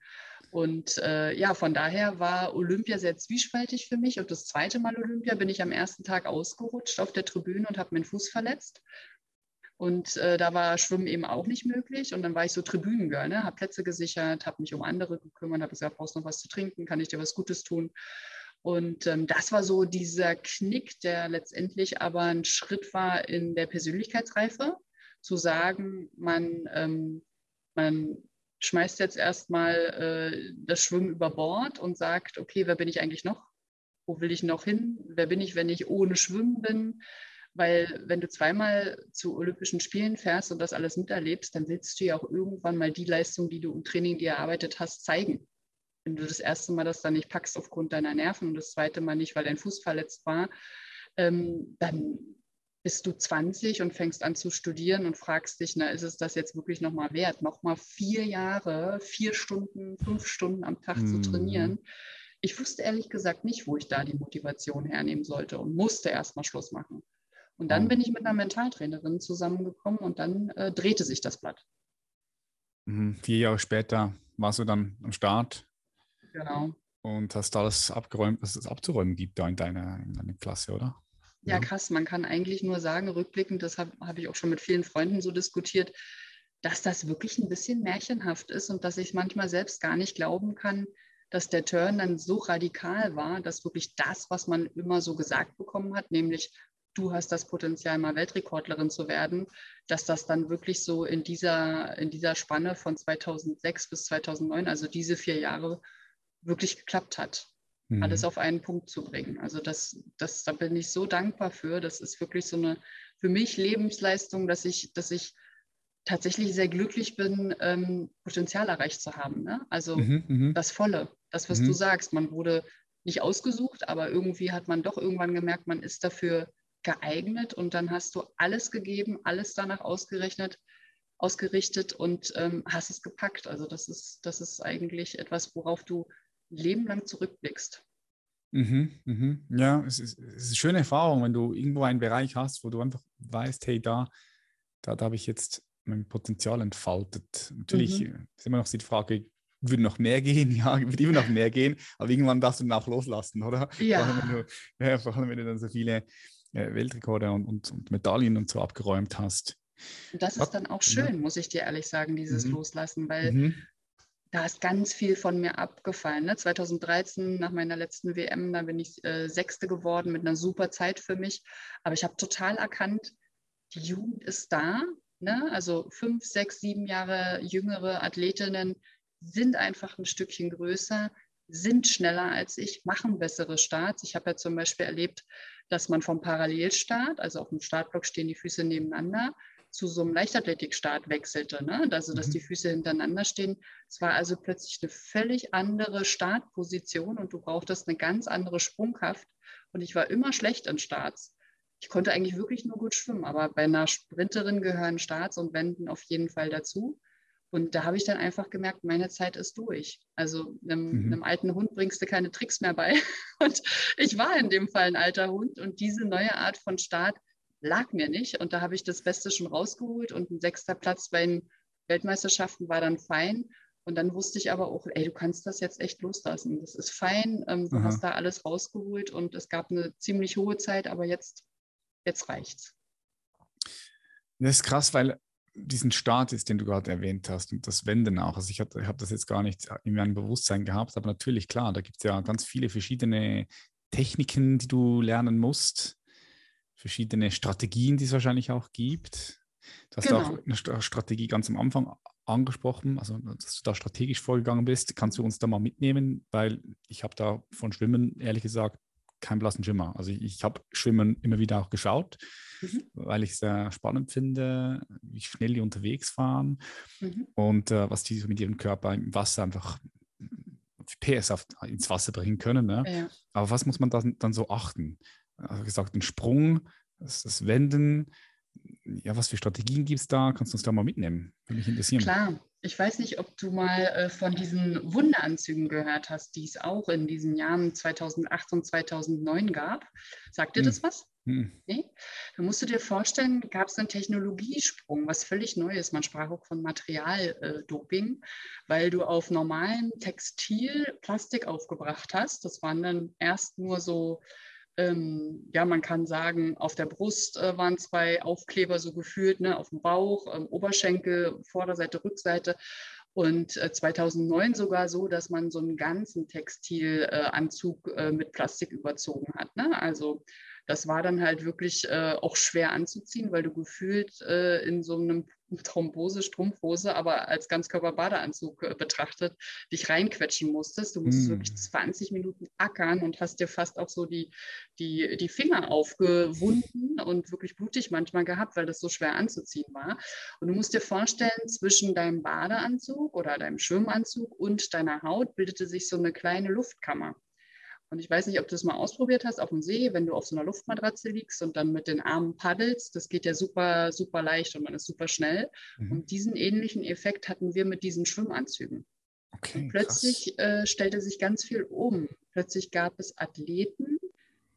Und äh, ja, von daher war Olympia sehr zwiespältig für mich. Und das zweite Mal Olympia bin ich am ersten Tag ausgerutscht auf der Tribüne und habe meinen Fuß verletzt. Und äh, da war Schwimmen eben auch nicht möglich. Und dann war ich so Tribünengirl, ne? habe Plätze gesichert, habe mich um andere gekümmert, habe gesagt, brauchst du noch was zu trinken, kann ich dir was Gutes tun? Und ähm, das war so dieser Knick, der letztendlich aber ein Schritt war in der Persönlichkeitsreife, zu sagen, man, ähm, man schmeißt jetzt erstmal äh, das Schwimmen über Bord und sagt, okay, wer bin ich eigentlich noch? Wo will ich noch hin? Wer bin ich, wenn ich ohne Schwimmen bin? Weil wenn du zweimal zu Olympischen Spielen fährst und das alles miterlebst, dann willst du ja auch irgendwann mal die Leistung, die du im Training dir erarbeitet hast, zeigen. Wenn du das erste Mal das dann nicht packst aufgrund deiner Nerven und das zweite Mal nicht, weil dein Fuß verletzt war, ähm, dann bist du 20 und fängst an zu studieren und fragst dich, na, ist es das jetzt wirklich nochmal wert, nochmal vier Jahre, vier Stunden, fünf Stunden am Tag mhm. zu trainieren? Ich wusste ehrlich gesagt nicht, wo ich da die Motivation hernehmen sollte und musste erstmal Schluss machen. Und dann bin ich mit einer Mentaltrainerin zusammengekommen und dann äh, drehte sich das Blatt. Mhm. Vier Jahre später warst du dann am Start. Genau. Und hast alles abgeräumt, was es abzuräumen gibt da in deiner, in deiner Klasse, oder? Ja, krass. Man kann eigentlich nur sagen, rückblickend, das habe hab ich auch schon mit vielen Freunden so diskutiert, dass das wirklich ein bisschen märchenhaft ist und dass ich manchmal selbst gar nicht glauben kann, dass der Turn dann so radikal war, dass wirklich das, was man immer so gesagt bekommen hat, nämlich du hast das Potenzial, mal Weltrekordlerin zu werden, dass das dann wirklich so in dieser, in dieser Spanne von 2006 bis 2009, also diese vier Jahre, wirklich geklappt hat, mhm. alles auf einen Punkt zu bringen. Also das, das, da bin ich so dankbar für. Das ist wirklich so eine, für mich Lebensleistung, dass ich, dass ich tatsächlich sehr glücklich bin, ähm, Potenzial erreicht zu haben. Ne? Also mhm, mhm. das Volle, das, was du mhm. sagst. Man wurde nicht ausgesucht, aber irgendwie hat man doch irgendwann gemerkt, man ist dafür geeignet und dann hast du alles gegeben, alles danach ausgerechnet, ausgerichtet und ähm, hast es gepackt. Also das ist, das ist eigentlich etwas, worauf du Leben lang zurückblickst. Mhm, mhm. Ja, es ist, es ist, eine schöne Erfahrung, wenn du irgendwo einen Bereich hast, wo du einfach weißt, hey, da, da, da habe ich jetzt mein Potenzial entfaltet. Natürlich mhm. ist immer noch die Frage, würde noch mehr gehen, ja, würde immer noch mehr gehen, aber irgendwann darfst du dann auch loslassen, oder? Ja. Vor allem, wenn du, ja, vor allem, wenn du dann so viele äh, Weltrekorde und, und, und, Medaillen und so abgeräumt hast. das ist dann auch schön, muss ich dir ehrlich sagen, dieses mhm. Loslassen, weil mhm. Da ist ganz viel von mir abgefallen. Ne? 2013, nach meiner letzten WM, da bin ich äh, Sechste geworden mit einer super Zeit für mich. Aber ich habe total erkannt, die Jugend ist da. Ne? Also fünf, sechs, sieben Jahre jüngere Athletinnen sind einfach ein Stückchen größer, sind schneller als ich, machen bessere Starts. Ich habe ja zum Beispiel erlebt, dass man vom Parallelstart, also auf dem Startblock stehen die Füße nebeneinander, zu so einem Leichtathletikstart wechselte. Ne? Also, dass mhm. die Füße hintereinander stehen. Es war also plötzlich eine völlig andere Startposition und du brauchtest eine ganz andere Sprungkraft. Und ich war immer schlecht in Starts. Ich konnte eigentlich wirklich nur gut schwimmen, aber bei einer Sprinterin gehören Starts und Wenden auf jeden Fall dazu. Und da habe ich dann einfach gemerkt, meine Zeit ist durch. Also einem, mhm. einem, alten Hund bringst du keine Tricks mehr bei. Und ich war in dem Fall ein alter Hund und diese neue Art von Start lag mir nicht. Und da habe ich das Beste schon rausgeholt und ein sechster Platz bei den Weltmeisterschaften war dann fein. Und dann wusste ich aber auch, ey, du kannst das jetzt echt loslassen. Das ist fein, ähm, du Aha. hast da alles rausgeholt und es gab eine ziemlich hohe Zeit, aber jetzt, jetzt reicht's. Das ist krass, weil diesen Status, den du gerade erwähnt hast und das Wenden auch. Also ich habe hab das jetzt gar nicht in meinem Bewusstsein gehabt, aber natürlich, klar, da gibt es ja ganz viele verschiedene Techniken, die du lernen musst, verschiedene Strategien, die es wahrscheinlich auch gibt. Du hast genau. auch eine Strategie ganz am Anfang angesprochen, also dass du da strategisch vorgegangen bist. Kannst du uns da mal mitnehmen? Weil ich habe da von Schwimmen, ehrlich gesagt, keinen blassen Schimmer. Also ich, ich habe Schwimmen immer wieder auch geschaut mhm. weil ich es sehr spannend finde, wie schnell die unterwegs waren mhm. und äh, was die so mit ihrem Körper im Wasser einfach PS auf, ins Wasser bringen können. Ne? Ja. Aber was muss man dann, dann so achten? Also gesagt, den Sprung, das, das Wenden, ja, was für Strategien gibt es da? Kannst du uns da mal mitnehmen? Würde mich interessieren. Klar. Ich weiß nicht, ob du mal äh, von diesen Wunderanzügen gehört hast, die es auch in diesen Jahren 2008 und 2009 gab. Sagt dir hm. das was? Hm. Nee? Da musst du dir vorstellen, gab es einen Technologiesprung, was völlig neu ist. Man sprach auch von Materialdoping, äh, weil du auf normalen Textil Plastik aufgebracht hast. Das waren dann erst nur so ähm, ja, man kann sagen, auf der Brust äh, waren zwei Aufkleber so gefühlt, ne, auf dem Bauch, ähm, Oberschenkel, Vorderseite, Rückseite. Und äh, 2009 sogar so, dass man so einen ganzen Textilanzug äh, mit Plastik überzogen hat. Ne? Also das war dann halt wirklich äh, auch schwer anzuziehen, weil du gefühlt äh, in so einem Thrombose, Strumpfhose, aber als Ganzkörper-Badeanzug äh, betrachtet, dich reinquetschen musstest. Du musstest mm. wirklich 20 Minuten ackern und hast dir fast auch so die, die, die Finger aufgewunden und wirklich blutig manchmal gehabt, weil das so schwer anzuziehen war. Und du musst dir vorstellen, zwischen deinem Badeanzug oder deinem Schwimmanzug und deiner Haut bildete sich so eine kleine Luftkammer. Und ich weiß nicht, ob du das mal ausprobiert hast auf dem See, wenn du auf so einer Luftmatratze liegst und dann mit den Armen paddelst. Das geht ja super, super leicht und man ist super schnell. Mhm. Und diesen ähnlichen Effekt hatten wir mit diesen Schwimmanzügen. Okay, und plötzlich äh, stellte sich ganz viel um. Plötzlich gab es Athleten,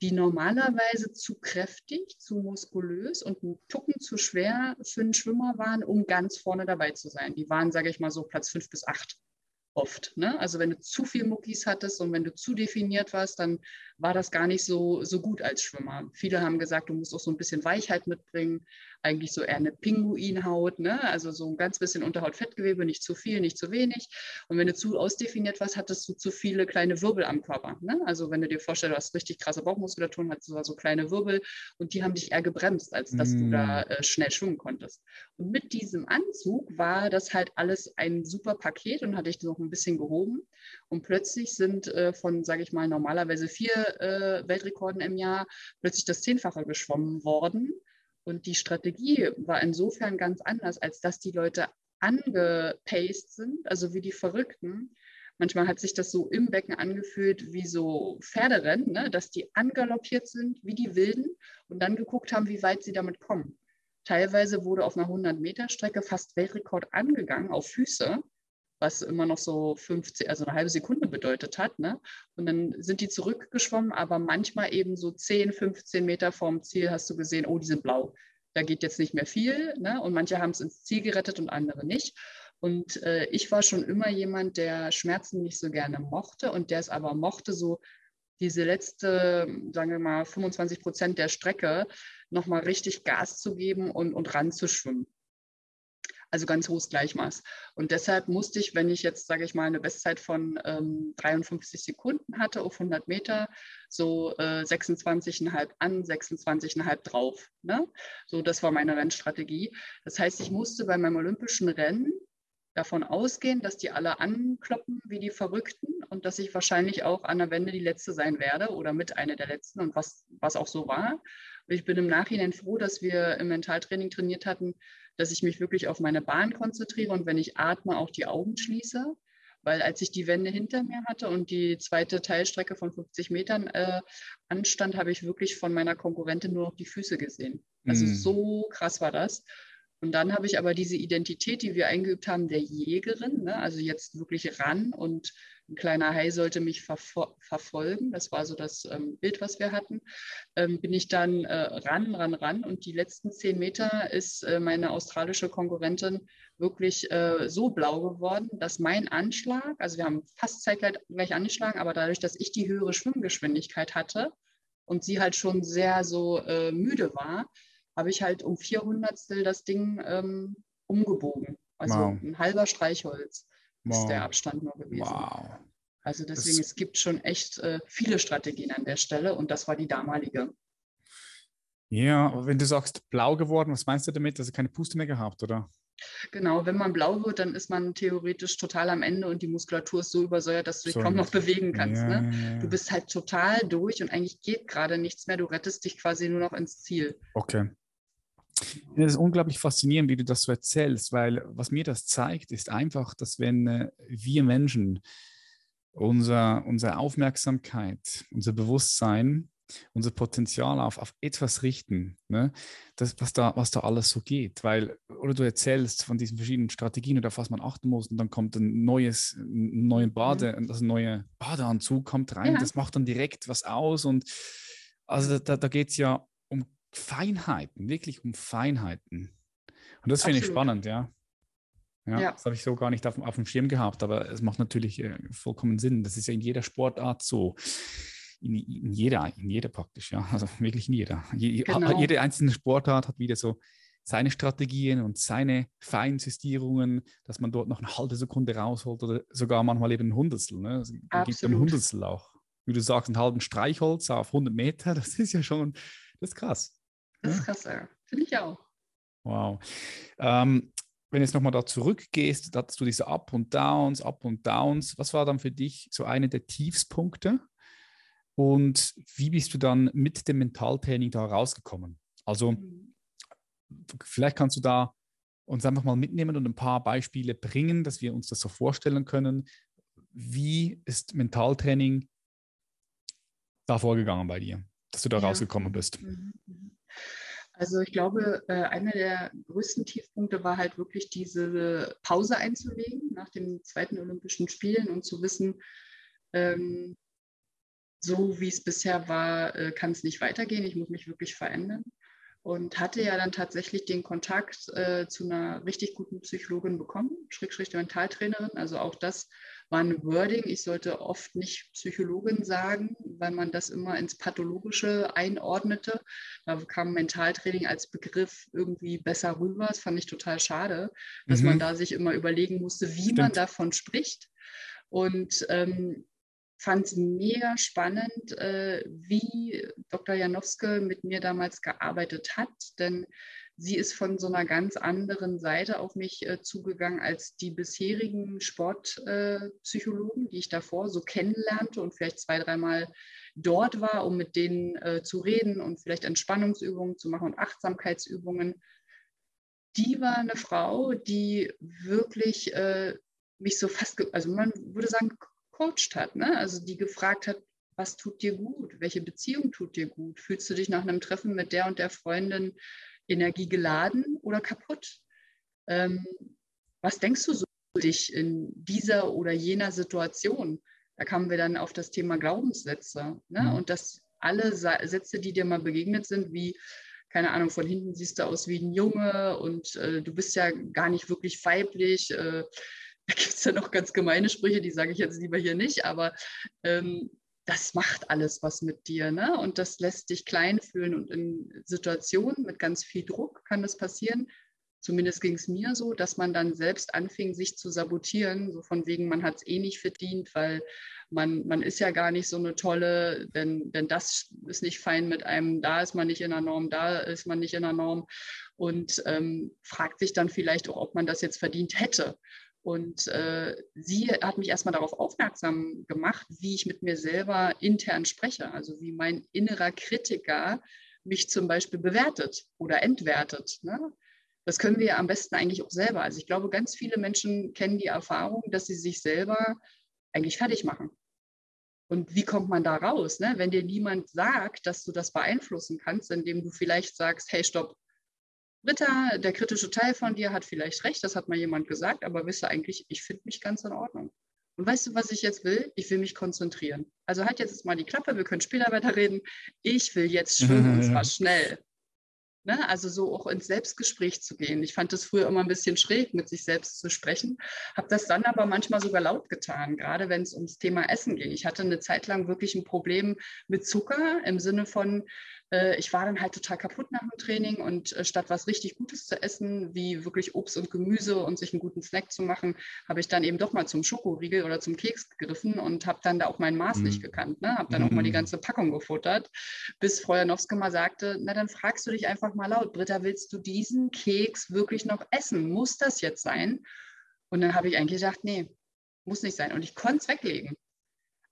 die normalerweise zu kräftig, zu muskulös und ein Tucken zu schwer für einen Schwimmer waren, um ganz vorne dabei zu sein. Die waren, sage ich mal so, Platz fünf bis acht oft. Ne? Also wenn du zu viel Muckis hattest und wenn du zu definiert warst, dann war das gar nicht so, so gut als Schwimmer. Viele haben gesagt, du musst auch so ein bisschen Weichheit mitbringen, eigentlich so eher eine Pinguinhaut, ne? also so ein ganz bisschen Unterhaut-Fettgewebe, nicht zu viel, nicht zu wenig. Und wenn du zu ausdefiniert warst, hattest du zu viele kleine Wirbel am Körper. Ne? Also wenn du dir vorstellst, du hast richtig krasse Bauchmuskulatur und hast so kleine Wirbel und die haben dich eher gebremst, als dass mm. du da mm. äh, schnell schwimmen konntest. Und mit diesem Anzug war das halt alles ein super Paket und hatte ich noch ein bisschen gehoben. Und plötzlich sind äh, von, sage ich mal, normalerweise vier äh, Weltrekorden im Jahr plötzlich das Zehnfache geschwommen worden. Und die Strategie war insofern ganz anders, als dass die Leute angepaced sind, also wie die Verrückten. Manchmal hat sich das so im Becken angefühlt wie so Pferderennen, ne? dass die angaloppiert sind wie die Wilden und dann geguckt haben, wie weit sie damit kommen. Teilweise wurde auf einer 100-Meter-Strecke fast Weltrekord angegangen auf Füße was immer noch so 50, also eine halbe Sekunde bedeutet hat. Ne? Und dann sind die zurückgeschwommen, aber manchmal eben so 10, 15 Meter vorm Ziel hast du gesehen, oh, die sind blau. Da geht jetzt nicht mehr viel. Ne? Und manche haben es ins Ziel gerettet und andere nicht. Und äh, ich war schon immer jemand, der Schmerzen nicht so gerne mochte und der es aber mochte, so diese letzte, sagen wir mal, 25 Prozent der Strecke nochmal richtig Gas zu geben und, und ranzuschwimmen also ganz hohes Gleichmaß. Und deshalb musste ich, wenn ich jetzt, sage ich mal, eine Bestzeit von ähm, 53 Sekunden hatte auf 100 Meter, so äh, 26,5 an, 26,5 drauf. Ne? So, das war meine Rennstrategie. Das heißt, ich musste bei meinem olympischen Rennen davon ausgehen, dass die alle ankloppen wie die Verrückten und dass ich wahrscheinlich auch an der Wende die Letzte sein werde oder mit einer der Letzten und was, was auch so war. Ich bin im Nachhinein froh, dass wir im Mentaltraining trainiert hatten, dass ich mich wirklich auf meine Bahn konzentriere und wenn ich atme, auch die Augen schließe. Weil als ich die Wände hinter mir hatte und die zweite Teilstrecke von 50 Metern äh, anstand, habe ich wirklich von meiner Konkurrentin nur noch die Füße gesehen. Also mm. so krass war das. Und dann habe ich aber diese Identität, die wir eingeübt haben, der Jägerin, ne? also jetzt wirklich ran und ein kleiner Hai sollte mich verfo verfolgen. Das war so das ähm, Bild, was wir hatten. Ähm, bin ich dann äh, ran, ran, ran. Und die letzten zehn Meter ist äh, meine australische Konkurrentin wirklich äh, so blau geworden, dass mein Anschlag, also wir haben fast zeitgleich angeschlagen, aber dadurch, dass ich die höhere Schwimmgeschwindigkeit hatte und sie halt schon sehr so äh, müde war, habe ich halt um 400 das Ding ähm, umgebogen. Also wow. ein halber Streichholz wow. ist der Abstand nur gewesen. Wow. Also deswegen, das, es gibt schon echt äh, viele Strategien an der Stelle und das war die damalige. Ja, aber wenn du sagst blau geworden, was meinst du damit? Also keine Puste mehr gehabt, oder? Genau, wenn man blau wird, dann ist man theoretisch total am Ende und die Muskulatur ist so übersäuert, dass du dich so, kaum noch bewegen kannst. Ja, ne? ja, ja. Du bist halt total durch und eigentlich geht gerade nichts mehr. Du rettest dich quasi nur noch ins Ziel. Okay. Es ist unglaublich faszinierend, wie du das so erzählst, weil was mir das zeigt, ist einfach, dass wenn äh, wir Menschen unser, unsere Aufmerksamkeit, unser Bewusstsein unser Potenzial auf, auf etwas richten, ne? das, was, da, was da alles so geht. Weil, oder du erzählst von diesen verschiedenen Strategien oder auf was man achten muss und dann kommt ein neues, ein neuer Bade, mhm. also ein neuer Badeanzug kommt rein, ja. das macht dann direkt was aus und also da, da geht es ja Feinheiten, wirklich um Feinheiten. Und das finde ich spannend, ja. Ja, ja. Das habe ich so gar nicht auf, auf, dem Schirm gehabt, aber es macht natürlich äh, vollkommen Sinn. Das ist ja in jeder Sportart so in, in, jeder, in jeder praktisch, ja. Also wirklich in jeder. Je, genau. Jede einzelne Sportart hat wieder so seine Strategien und seine Feinjustierungen, dass man dort noch eine halbe Sekunde rausholt oder sogar manchmal eben ein Hundertstel. Ne? Es gibt ein Hundertstel auch. Wie du sagst, einen halben Streichholz auf 100 Meter, das ist ja schon, das ist krass. Das ist krass, ja. Finde ich auch. Wow. Ähm, wenn du jetzt nochmal da zurückgehst, hattest du diese Up und Downs, Up und Downs. Was war dann für dich so eine der Tiefspunkte? Und wie bist du dann mit dem Mentaltraining da rausgekommen? Also mhm. vielleicht kannst du da uns einfach mal mitnehmen und ein paar Beispiele bringen, dass wir uns das so vorstellen können. Wie ist Mentaltraining da vorgegangen bei dir, dass du da ja. rausgekommen bist? Mhm, mhm. Also ich glaube, äh, einer der größten Tiefpunkte war halt wirklich diese Pause einzulegen nach den zweiten Olympischen Spielen und zu wissen, ähm, so wie es bisher war, äh, kann es nicht weitergehen. Ich muss mich wirklich verändern. Und hatte ja dann tatsächlich den Kontakt äh, zu einer richtig guten Psychologin bekommen, Schrägstrich Mentaltrainerin. Also auch das war ein Wording. Ich sollte oft nicht Psychologin sagen, weil man das immer ins Pathologische einordnete. Da kam Mentaltraining als Begriff irgendwie besser rüber. Das fand ich total schade, dass mhm. man da sich immer überlegen musste, wie Stimmt. man davon spricht. Und ähm, fand es mega spannend, äh, wie Dr. Janowske mit mir damals gearbeitet hat, denn sie ist von so einer ganz anderen Seite auf mich äh, zugegangen als die bisherigen Sportpsychologen, äh, die ich davor so kennenlernte und vielleicht zwei, dreimal dort war, um mit denen äh, zu reden und vielleicht Entspannungsübungen zu machen und Achtsamkeitsübungen. Die war eine Frau, die wirklich äh, mich so fast, also man würde sagen, gecoacht hat, ne? also die gefragt hat, was tut dir gut? Welche Beziehung tut dir gut? Fühlst du dich nach einem Treffen mit der und der Freundin energiegeladen oder kaputt? Ähm, was denkst du so dich in dieser oder jener Situation? Da kamen wir dann auf das Thema Glaubenssätze. Ne? Mhm. Und dass alle Sätze, die dir mal begegnet sind, wie, keine Ahnung, von hinten siehst du aus wie ein Junge und äh, du bist ja gar nicht wirklich weiblich. Äh, da gibt es ja noch ganz gemeine Sprüche, die sage ich jetzt lieber hier nicht, aber ähm, das macht alles was mit dir. Ne? Und das lässt dich klein fühlen. Und in Situationen mit ganz viel Druck kann das passieren. Zumindest ging es mir so, dass man dann selbst anfing, sich zu sabotieren, so von wegen, man hat es eh nicht verdient, weil man, man ist ja gar nicht so eine tolle, denn, denn das ist nicht fein mit einem, da ist man nicht in der Norm, da ist man nicht in der Norm und ähm, fragt sich dann vielleicht auch, ob man das jetzt verdient hätte. Und äh, sie hat mich erstmal darauf aufmerksam gemacht, wie ich mit mir selber intern spreche, also wie mein innerer Kritiker mich zum Beispiel bewertet oder entwertet. Ne? Das können wir ja am besten eigentlich auch selber. Also ich glaube, ganz viele Menschen kennen die Erfahrung, dass sie sich selber eigentlich fertig machen. Und wie kommt man da raus, ne? wenn dir niemand sagt, dass du das beeinflussen kannst, indem du vielleicht sagst, hey, stopp, Britta, der kritische Teil von dir hat vielleicht recht, das hat mal jemand gesagt, aber wisse eigentlich, ich finde mich ganz in Ordnung. Und weißt du, was ich jetzt will? Ich will mich konzentrieren. Also halt jetzt mal die Klappe, wir können später weiter reden. Ich will jetzt schwimmen und zwar schnell. Ne? Also so auch ins Selbstgespräch zu gehen. Ich fand es früher immer ein bisschen schräg, mit sich selbst zu sprechen, habe das dann aber manchmal sogar laut getan, gerade wenn es ums Thema Essen ging. Ich hatte eine Zeit lang wirklich ein Problem mit Zucker im Sinne von, äh, ich war dann halt total kaputt nach dem Training und äh, statt was richtig Gutes zu essen, wie wirklich Obst und Gemüse und sich einen guten Snack zu machen, habe ich dann eben doch mal zum Schokoriegel oder zum Keks gegriffen und habe dann da auch mein Maß mhm. nicht gekannt. Ne? Habe dann mhm. auch mal die mhm. ganze Packung gefuttert, bis Frau Janowska mal sagte, na dann fragst du dich einfach mal laut, Britta, willst du diesen Keks wirklich noch essen? Muss das jetzt sein? Und dann habe ich eigentlich gedacht, nee, muss nicht sein. Und ich konnte es weglegen.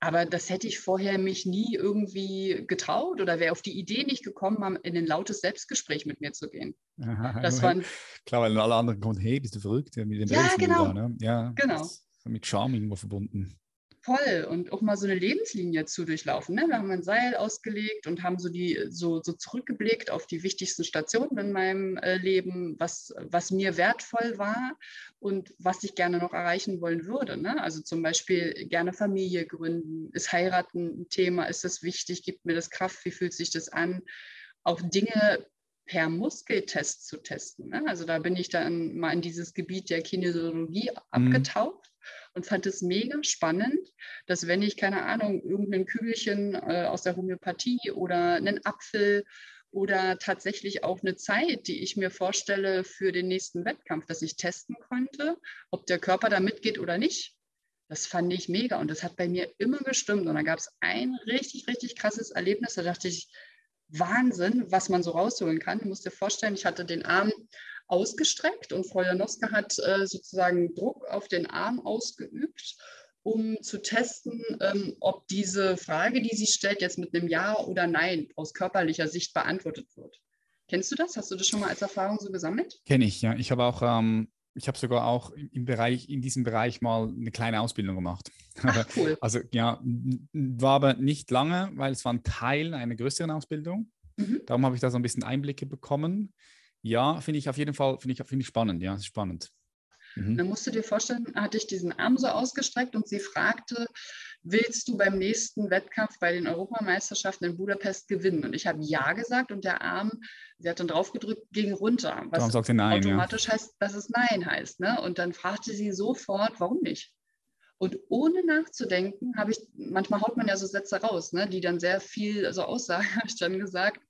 Aber das hätte ich vorher mich nie irgendwie getraut oder wäre auf die Idee nicht gekommen, in ein lautes Selbstgespräch mit mir zu gehen. Aha, das waren, klar, weil alle anderen kommen, hey, bist du verrückt? Ja, mit dem ja genau. Da, ne? ja, genau. mit Charme irgendwo verbunden. Voll. Und auch mal so eine Lebenslinie zu durchlaufen. Ne? Wir haben ein Seil ausgelegt und haben so die so, so zurückgeblickt auf die wichtigsten Stationen in meinem äh, Leben, was, was mir wertvoll war und was ich gerne noch erreichen wollen würde. Ne? Also zum Beispiel gerne Familie gründen. Ist heiraten ein Thema? Ist das wichtig? Gibt mir das Kraft? Wie fühlt sich das an? Auch Dinge per Muskeltest zu testen. Ne? Also da bin ich dann mal in dieses Gebiet der Kinesiologie mhm. abgetaucht und fand es mega spannend, dass wenn ich, keine Ahnung, irgendein Kügelchen äh, aus der Homöopathie oder einen Apfel oder tatsächlich auch eine Zeit, die ich mir vorstelle für den nächsten Wettkampf, dass ich testen konnte, ob der Körper da mitgeht oder nicht. Das fand ich mega und das hat bei mir immer gestimmt. Und da gab es ein richtig, richtig krasses Erlebnis. Da dachte ich, Wahnsinn, was man so rausholen kann. Du musst dir vorstellen, ich hatte den Arm ausgestreckt und Frau Janoska hat äh, sozusagen Druck auf den Arm ausgeübt, um zu testen, ähm, ob diese Frage, die sie stellt, jetzt mit einem Ja oder Nein aus körperlicher Sicht beantwortet wird. Kennst du das? Hast du das schon mal als Erfahrung so gesammelt? Kenne ich, ja. Ich habe auch, ähm, ich habe sogar auch im Bereich, in diesem Bereich mal eine kleine Ausbildung gemacht. Ach, cool. also ja, war aber nicht lange, weil es war ein Teil einer größeren Ausbildung. Mhm. Darum habe ich da so ein bisschen Einblicke bekommen. Ja, finde ich auf jeden Fall, finde ich, find ich spannend, ja, spannend. Mhm. Dann musst du dir vorstellen, hatte ich diesen Arm so ausgestreckt und sie fragte, willst du beim nächsten Wettkampf bei den Europameisterschaften in Budapest gewinnen? Und ich habe Ja gesagt und der Arm, sie hat dann drauf gedrückt, ging runter, was nein, automatisch ja. heißt, dass es Nein heißt. Ne? Und dann fragte sie sofort, warum nicht? Und ohne nachzudenken, habe ich, manchmal haut man ja so Sätze raus, ne, die dann sehr viel so aussagen, habe ich dann gesagt,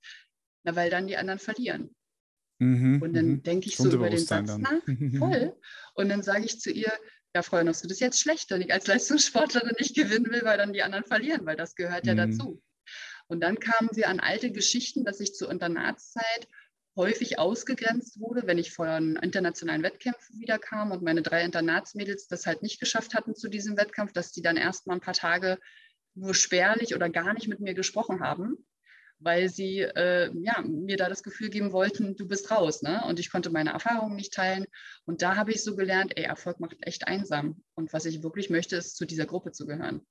na, weil dann die anderen verlieren. Mhm, und dann mhm. denke ich so über den Satz dann. nach, voll. Und dann sage ich zu ihr, ja, Frau Janowski, das ist jetzt schlecht, wenn ich als Leistungssportlerin nicht gewinnen will, weil dann die anderen verlieren, weil das gehört ja mhm. dazu. Und dann kamen wir an alte Geschichten, dass ich zur Internatszeit häufig ausgegrenzt wurde, wenn ich von internationalen Wettkämpfen wiederkam und meine drei Internatsmädels das halt nicht geschafft hatten zu diesem Wettkampf, dass die dann erst mal ein paar Tage nur spärlich oder gar nicht mit mir gesprochen haben, weil sie äh, ja, mir da das Gefühl geben wollten, du bist raus. Ne? Und ich konnte meine Erfahrungen nicht teilen. Und da habe ich so gelernt, ey, Erfolg macht echt einsam. Und was ich wirklich möchte, ist, zu dieser Gruppe zu gehören.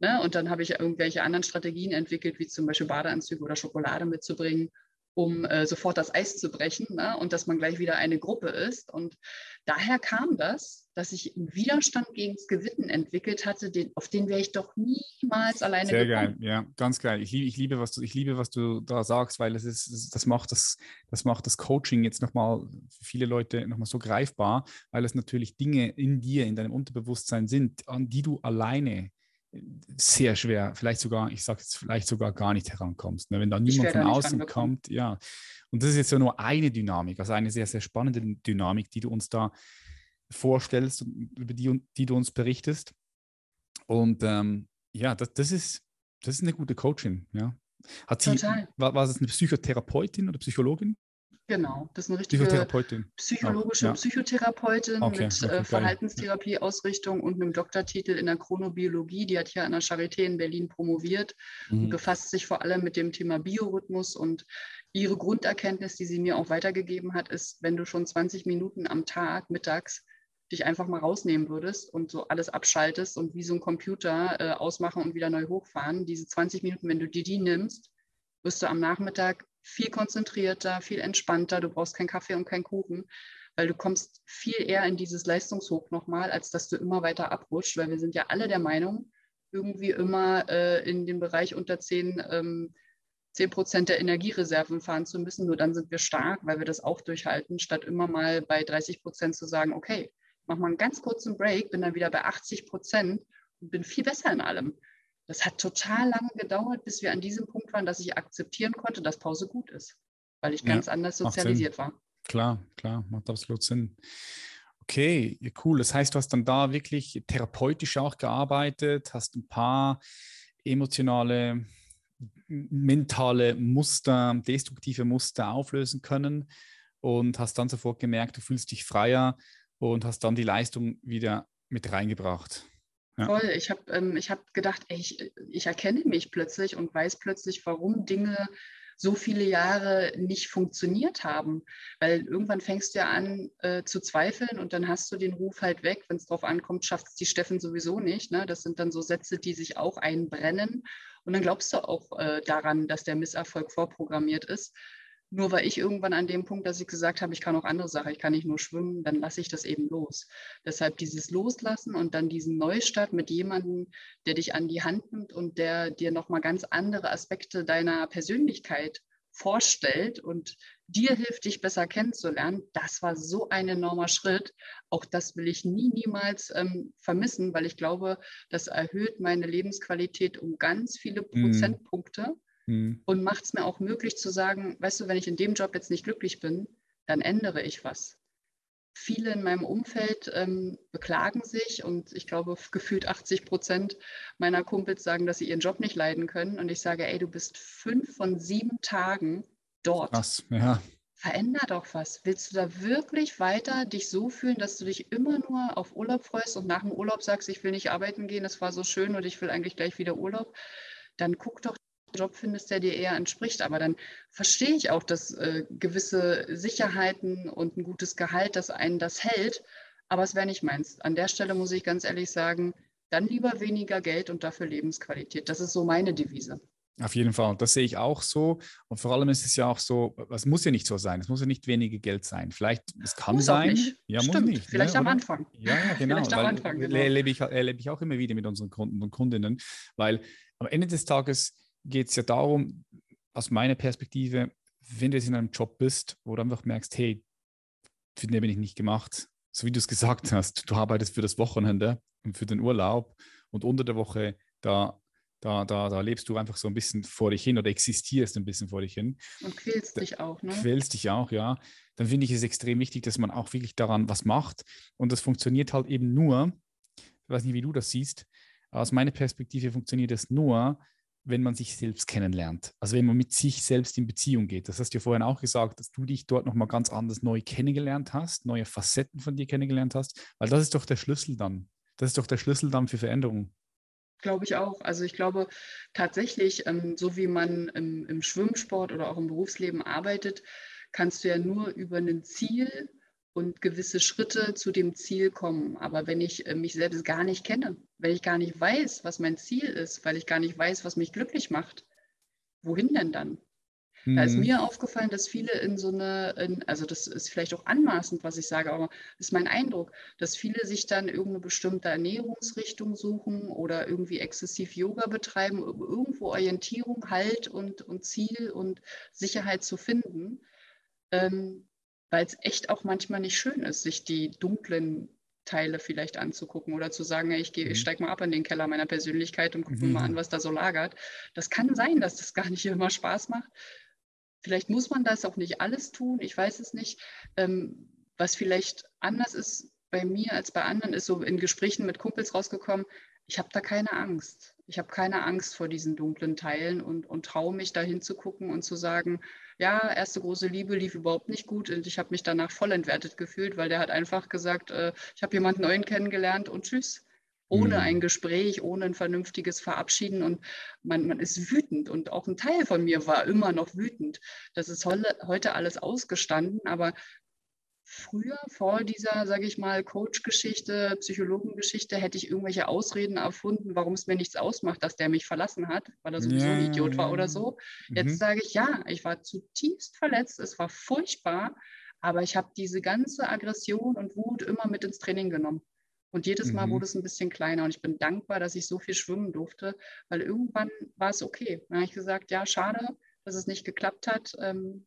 Ne? Und dann habe ich irgendwelche anderen Strategien entwickelt, wie zum Beispiel Badeanzüge oder Schokolade mitzubringen um äh, sofort das Eis zu brechen ne? und dass man gleich wieder eine Gruppe ist. Und daher kam das, dass ich einen Widerstand gegen das Gewinnen entwickelt hatte, den, auf den wäre ich doch niemals alleine Sehr gekommen. geil, ja, ganz geil. Ich, ich, liebe, was du, ich liebe, was du da sagst, weil es ist, das macht das, das macht das Coaching jetzt nochmal für viele Leute nochmal so greifbar, weil es natürlich Dinge in dir, in deinem Unterbewusstsein sind, an die du alleine sehr schwer, vielleicht sogar, ich sage jetzt vielleicht sogar gar nicht herankommst. Ne? Wenn da niemand von außen kommt, ja. Und das ist jetzt ja nur eine Dynamik, also eine sehr, sehr spannende Dynamik, die du uns da vorstellst und über die, die du uns berichtest. Und ähm, ja, das, das, ist, das ist eine gute Coachin, ja. Hat sie, Total. war, war es eine Psychotherapeutin oder Psychologin? Genau, das ist eine richtige psychologische ja. Psychotherapeutin okay, mit okay, äh, Verhaltenstherapie-Ausrichtung und einem Doktortitel in der Chronobiologie. Die hat hier an der Charité in Berlin promoviert mhm. und befasst sich vor allem mit dem Thema Biorhythmus. Und ihre Grunderkenntnis, die sie mir auch weitergegeben hat, ist, wenn du schon 20 Minuten am Tag mittags dich einfach mal rausnehmen würdest und so alles abschaltest und wie so ein Computer äh, ausmachen und wieder neu hochfahren, diese 20 Minuten, wenn du dir die nimmst, wirst du am Nachmittag viel konzentrierter, viel entspannter. Du brauchst keinen Kaffee und keinen Kuchen, weil du kommst viel eher in dieses Leistungshoch nochmal, als dass du immer weiter abrutscht, weil wir sind ja alle der Meinung, irgendwie immer äh, in dem Bereich unter 10, ähm, 10 Prozent der Energiereserven fahren zu müssen. Nur dann sind wir stark, weil wir das auch durchhalten, statt immer mal bei 30 Prozent zu sagen, okay, mach mal einen ganz kurzen Break, bin dann wieder bei 80 Prozent und bin viel besser in allem. Das hat total lange gedauert, bis wir an diesem Punkt waren, dass ich akzeptieren konnte, dass Pause gut ist, weil ich ganz ja, anders sozialisiert war. Klar, klar, macht absolut Sinn. Okay, cool. Das heißt, du hast dann da wirklich therapeutisch auch gearbeitet, hast ein paar emotionale, mentale Muster, destruktive Muster auflösen können und hast dann sofort gemerkt, du fühlst dich freier und hast dann die Leistung wieder mit reingebracht. Ja. Voll. Ich habe ähm, hab gedacht, ey, ich, ich erkenne mich plötzlich und weiß plötzlich, warum Dinge so viele Jahre nicht funktioniert haben. Weil irgendwann fängst du ja an äh, zu zweifeln und dann hast du den Ruf halt weg. Wenn es drauf ankommt, schafft es die Steffen sowieso nicht. Ne? Das sind dann so Sätze, die sich auch einbrennen. Und dann glaubst du auch äh, daran, dass der Misserfolg vorprogrammiert ist. Nur war ich irgendwann an dem Punkt, dass ich gesagt habe, ich kann auch andere Sachen, ich kann nicht nur schwimmen, dann lasse ich das eben los. Deshalb dieses Loslassen und dann diesen Neustart mit jemandem, der dich an die Hand nimmt und der dir nochmal ganz andere Aspekte deiner Persönlichkeit vorstellt und dir hilft, dich besser kennenzulernen, das war so ein enormer Schritt. Auch das will ich nie, niemals ähm, vermissen, weil ich glaube, das erhöht meine Lebensqualität um ganz viele mhm. Prozentpunkte mhm. und macht es mir auch möglich zu sagen, weißt du, wenn ich in dem Job jetzt nicht glücklich bin, dann ändere ich was. Viele in meinem Umfeld ähm, beklagen sich und ich glaube, gefühlt 80 Prozent meiner Kumpels sagen, dass sie ihren Job nicht leiden können. Und ich sage, ey, du bist fünf von sieben Tagen dort. Was, ja. Veränder doch was. Willst du da wirklich weiter dich so fühlen, dass du dich immer nur auf Urlaub freust und nach dem Urlaub sagst, ich will nicht arbeiten gehen, das war so schön und ich will eigentlich gleich wieder Urlaub? Dann guck doch Job findest, der dir eher entspricht. Aber dann verstehe ich auch, dass äh, gewisse Sicherheiten und ein gutes Gehalt, dass einen das hält. Aber es wäre nicht meins. An der Stelle muss ich ganz ehrlich sagen, dann lieber weniger Geld und dafür Lebensqualität. Das ist so meine Devise. Auf jeden Fall, das sehe ich auch so. Und vor allem ist es ja auch so, es muss ja nicht so sein, es muss ja nicht weniger Geld sein. Vielleicht, es kann muss sein. Ja, Stimmt, muss nicht. Ne, Vielleicht ne, am? Anfang. Ja, ja genau. Vielleicht am Anfang, genau. Erlebe ich, erlebe ich auch immer wieder mit unseren Kunden und Kundinnen, weil am Ende des Tages geht es ja darum, aus meiner Perspektive, wenn du jetzt in einem Job bist, wo du einfach merkst, hey, für den bin ich nicht gemacht, so wie du es gesagt hast, du arbeitest für das Wochenende und für den Urlaub und unter der Woche, da, da, da, da lebst du einfach so ein bisschen vor dich hin oder existierst ein bisschen vor dich hin. Und quälst da, dich auch, ne? Quälst dich auch, ja. Dann finde ich es extrem wichtig, dass man auch wirklich daran was macht. Und das funktioniert halt eben nur, ich weiß nicht, wie du das siehst, aus meiner Perspektive funktioniert das nur, wenn man sich selbst kennenlernt. Also wenn man mit sich selbst in Beziehung geht. Das hast du ja vorhin auch gesagt, dass du dich dort nochmal ganz anders neu kennengelernt hast, neue Facetten von dir kennengelernt hast, weil das ist doch der Schlüssel dann. Das ist doch der Schlüssel dann für Veränderung. Glaube ich auch. Also ich glaube tatsächlich, ähm, so wie man im, im Schwimmsport oder auch im Berufsleben arbeitet, kannst du ja nur über ein Ziel und gewisse Schritte zu dem Ziel kommen. Aber wenn ich äh, mich selbst gar nicht kenne, wenn ich gar nicht weiß, was mein Ziel ist, weil ich gar nicht weiß, was mich glücklich macht, wohin denn dann? Da ist mhm. mir aufgefallen, dass viele in so eine, in, also das ist vielleicht auch anmaßend, was ich sage, aber das ist mein Eindruck, dass viele sich dann irgendeine bestimmte Ernährungsrichtung suchen oder irgendwie exzessiv Yoga betreiben, um irgendwo Orientierung, Halt und, und Ziel und Sicherheit zu finden. Ähm, weil es echt auch manchmal nicht schön ist, sich die dunklen Teile vielleicht anzugucken oder zu sagen, ich, gehe, ich mhm. steige mal ab in den Keller meiner Persönlichkeit und gucke mhm. mal an, was da so lagert. Das kann sein, dass das gar nicht immer Spaß macht. Vielleicht muss man das auch nicht alles tun, ich weiß es nicht. Ähm, was vielleicht anders ist bei mir als bei anderen, ist so in Gesprächen mit Kumpels rausgekommen, ich habe da keine Angst. Ich habe keine Angst vor diesen dunklen Teilen und, und traue mich da hinzugucken und zu sagen, ja, erste große Liebe lief überhaupt nicht gut und ich habe mich danach voll entwertet gefühlt, weil der hat einfach gesagt, äh, ich habe jemanden neuen kennengelernt und tschüss. Ohne mhm. ein Gespräch, ohne ein vernünftiges Verabschieden und man, man ist wütend und auch ein Teil von mir war immer noch wütend. Das ist heute alles ausgestanden, aber früher vor dieser, sage ich mal, Coach-Geschichte, Psychologengeschichte, hätte ich irgendwelche Ausreden erfunden, warum es mir nichts ausmacht, dass der mich verlassen hat, weil er sowieso ja, ein Idiot war oder so. Jetzt mhm. sage ich, ja, ich war zutiefst verletzt, es war furchtbar, aber ich habe diese ganze Aggression und Wut immer mit ins Training genommen. Und jedes Mal mhm. wurde es ein bisschen kleiner und ich bin dankbar, dass ich so viel schwimmen durfte, weil irgendwann war es okay. Dann habe ich gesagt, ja, schade, dass es nicht geklappt hat. Ähm,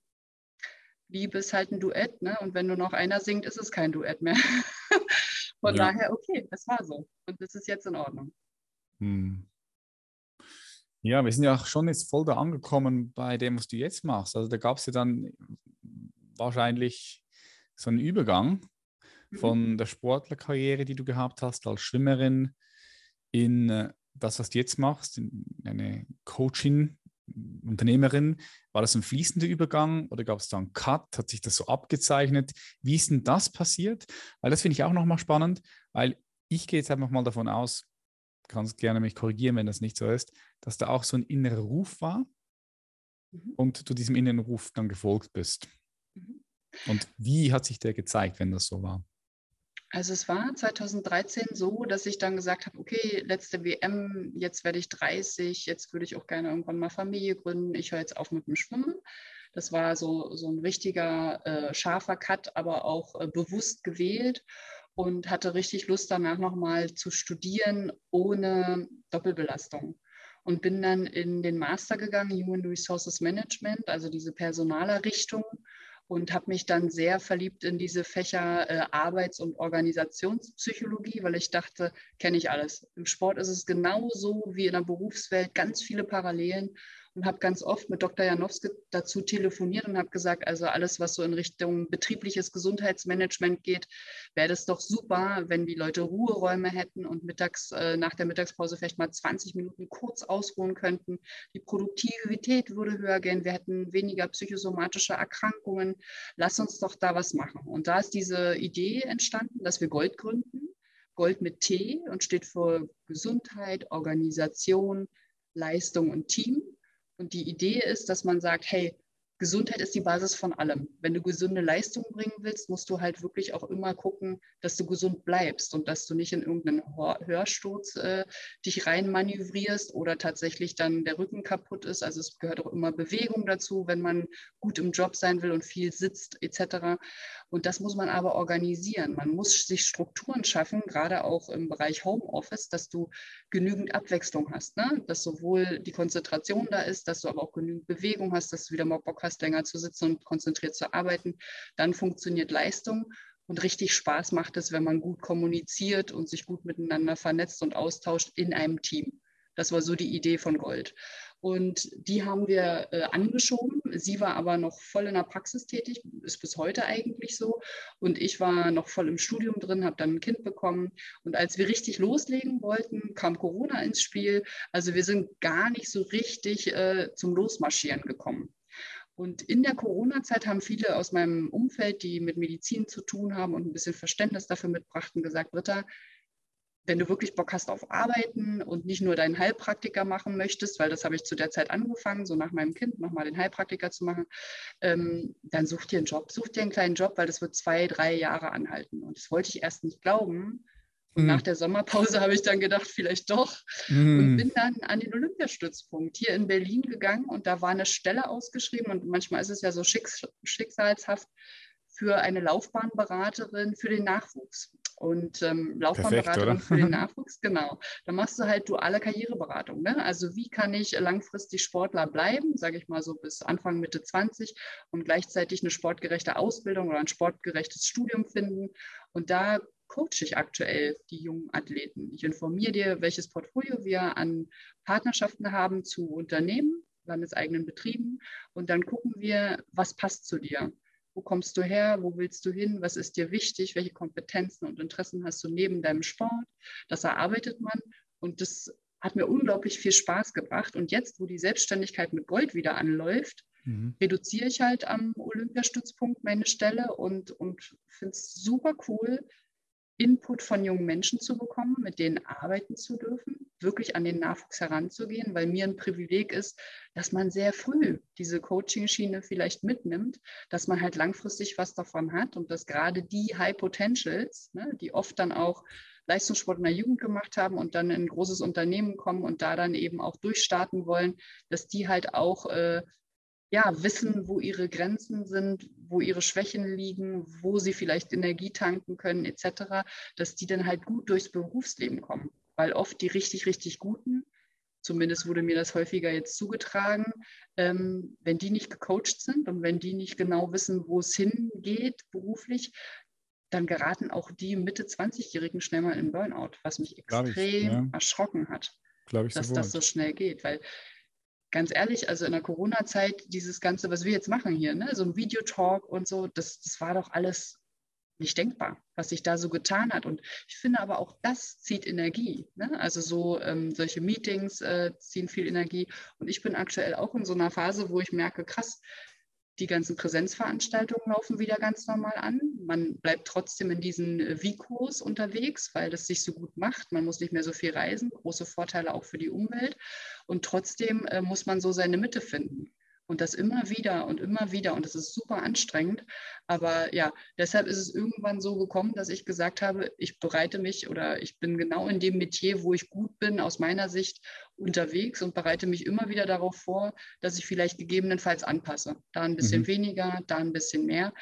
Liebe ist halt ein Duett, ne? Und wenn nur noch einer singt, ist es kein Duett mehr. Von ja. daher, okay, das war so. Und das ist jetzt in Ordnung. Hm. Ja, wir sind ja auch schon jetzt voll da angekommen bei dem, was du jetzt machst. Also da gab es ja dann wahrscheinlich so einen Übergang mhm. von der Sportlerkarriere, die du gehabt hast als Schwimmerin, in äh, das, was du jetzt machst, in eine Coaching, Unternehmerin, war das ein fließender Übergang oder gab es da einen Cut? Hat sich das so abgezeichnet? Wie ist denn das passiert? Weil das finde ich auch nochmal spannend, weil ich gehe jetzt einfach mal davon aus, kannst gerne mich korrigieren, wenn das nicht so ist, dass da auch so ein innerer Ruf war, mhm. und du diesem inneren Ruf dann gefolgt bist. Mhm. Und wie hat sich der gezeigt, wenn das so war? Also es war 2013 so, dass ich dann gesagt habe, okay, letzte WM, jetzt werde ich 30, jetzt würde ich auch gerne irgendwann mal Familie gründen, ich höre jetzt auf mit dem Schwimmen. Das war so, so ein richtiger äh, scharfer Cut, aber auch äh, bewusst gewählt und hatte richtig Lust danach nochmal zu studieren ohne Doppelbelastung. Und bin dann in den Master gegangen, Human Resources Management, also diese Personalerrichtung und habe mich dann sehr verliebt in diese Fächer äh, Arbeits- und Organisationspsychologie, weil ich dachte, kenne ich alles. Im Sport ist es genauso wie in der Berufswelt, ganz viele Parallelen und habe ganz oft mit Dr. Janowski dazu telefoniert und habe gesagt, also alles, was so in Richtung betriebliches Gesundheitsmanagement geht, wäre das doch super, wenn die Leute Ruheräume hätten und mittags äh, nach der Mittagspause vielleicht mal 20 Minuten kurz ausruhen könnten. Die Produktivität würde höher gehen, wir hätten weniger psychosomatische Erkrankungen. Lass uns doch da was machen. Und da ist diese Idee entstanden, dass wir Gold gründen. Gold mit T und steht für Gesundheit, Organisation, Leistung und Team. Und die Idee ist, dass man sagt, hey, Gesundheit ist die Basis von allem. Wenn du gesunde Leistung bringen willst, musst du halt wirklich auch immer gucken, dass du gesund bleibst und dass du nicht in irgendeinen Hörsturz äh, dich reinmanövrierst oder tatsächlich dann der Rücken kaputt ist. Also es gehört auch immer Bewegung dazu, wenn man gut im Job sein will und viel sitzt etc. Und das muss man aber organisieren. Man muss sich Strukturen schaffen, gerade auch im Bereich Homeoffice, dass du genügend Abwechslung hast, ne? dass sowohl die Konzentration da ist, dass du aber auch genügend Bewegung hast, dass du wieder mal Bock hast, hast, länger zu sitzen und konzentriert zu arbeiten, dann funktioniert Leistung. Und richtig Spaß macht es, wenn man gut kommuniziert und sich gut miteinander vernetzt und austauscht in einem Team. Das war so die Idee von Gold. Und die haben wir äh, angeschoben. Sie war aber noch voll in der Praxis tätig, ist bis heute eigentlich so. Und ich war noch voll im Studium drin, habe dann ein Kind bekommen. Und als wir richtig loslegen wollten, kam Corona ins Spiel. Also wir sind gar nicht so richtig äh, zum Losmarschieren gekommen. Und in der Corona-Zeit haben viele aus meinem Umfeld, die mit Medizin zu tun haben und ein bisschen Verständnis dafür mitbrachten, gesagt, Britta, wenn du wirklich Bock hast auf Arbeiten und nicht nur deinen Heilpraktiker machen möchtest, weil das habe ich zu der Zeit angefangen, so nach meinem Kind nochmal den Heilpraktiker zu machen, ähm, dann such dir einen Job, such dir einen kleinen Job, weil das wird zwei, drei Jahre anhalten. Und das wollte ich erst nicht glauben. Und mhm. nach der Sommerpause habe ich dann gedacht, vielleicht doch. Mhm. Und bin dann an den Olympiastützpunkt hier in Berlin gegangen und da war eine Stelle ausgeschrieben. Und manchmal ist es ja so schicksalshaft für eine Laufbahnberaterin für den Nachwuchs. Und ähm, Laufbahnberaterin Perfekt, für den Nachwuchs, genau. Da machst du halt duale Karriereberatung. Ne? Also wie kann ich langfristig Sportler bleiben, sage ich mal so bis Anfang, Mitte 20 und gleichzeitig eine sportgerechte Ausbildung oder ein sportgerechtes Studium finden. Und da coache ich aktuell die jungen Athleten. Ich informiere dir, welches Portfolio wir an Partnerschaften haben zu Unternehmen, landeseigenen Betrieben und dann gucken wir, was passt zu dir. Wo kommst du her? Wo willst du hin? Was ist dir wichtig? Welche Kompetenzen und Interessen hast du neben deinem Sport? Das erarbeitet man und das hat mir unglaublich viel Spaß gebracht. Und jetzt, wo die Selbstständigkeit mit Gold wieder anläuft, mhm. reduziere ich halt am Olympiastützpunkt meine Stelle und, und finde es super cool, Input von jungen Menschen zu bekommen, mit denen arbeiten zu dürfen, wirklich an den Nachwuchs heranzugehen, weil mir ein Privileg ist, dass man sehr früh diese Coaching-Schiene vielleicht mitnimmt, dass man halt langfristig was davon hat und dass gerade die High Potentials, ne, die oft dann auch Leistungssport in der Jugend gemacht haben und dann in ein großes Unternehmen kommen und da dann eben auch durchstarten wollen, dass die halt auch äh, ja, wissen, wo ihre Grenzen sind, wo ihre Schwächen liegen, wo sie vielleicht Energie tanken können, etc., dass die dann halt gut durchs Berufsleben kommen. Weil oft die richtig, richtig Guten, zumindest wurde mir das häufiger jetzt zugetragen, ähm, wenn die nicht gecoacht sind und wenn die nicht genau wissen, wo es hingeht beruflich, dann geraten auch die Mitte 20-Jährigen schnell mal in Burnout, was mich extrem ich, ja. erschrocken hat, dass so das so schnell geht. Weil ganz ehrlich, also in der Corona-Zeit, dieses Ganze, was wir jetzt machen hier, ne, so ein Videotalk und so, das, das war doch alles nicht denkbar, was sich da so getan hat. Und ich finde aber auch, das zieht Energie. Ne? Also so ähm, solche Meetings äh, ziehen viel Energie. Und ich bin aktuell auch in so einer Phase, wo ich merke, krass, die ganzen Präsenzveranstaltungen laufen wieder ganz normal an. Man bleibt trotzdem in diesen äh, Vikos unterwegs, weil das sich so gut macht. Man muss nicht mehr so viel reisen. Große Vorteile auch für die Umwelt. Und trotzdem äh, muss man so seine Mitte finden. Und das immer wieder und immer wieder. Und das ist super anstrengend. Aber ja, deshalb ist es irgendwann so gekommen, dass ich gesagt habe, ich bereite mich oder ich bin genau in dem Metier, wo ich gut bin, aus meiner Sicht unterwegs und bereite mich immer wieder darauf vor, dass ich vielleicht gegebenenfalls anpasse. Da ein bisschen mhm. weniger, da ein bisschen mehr.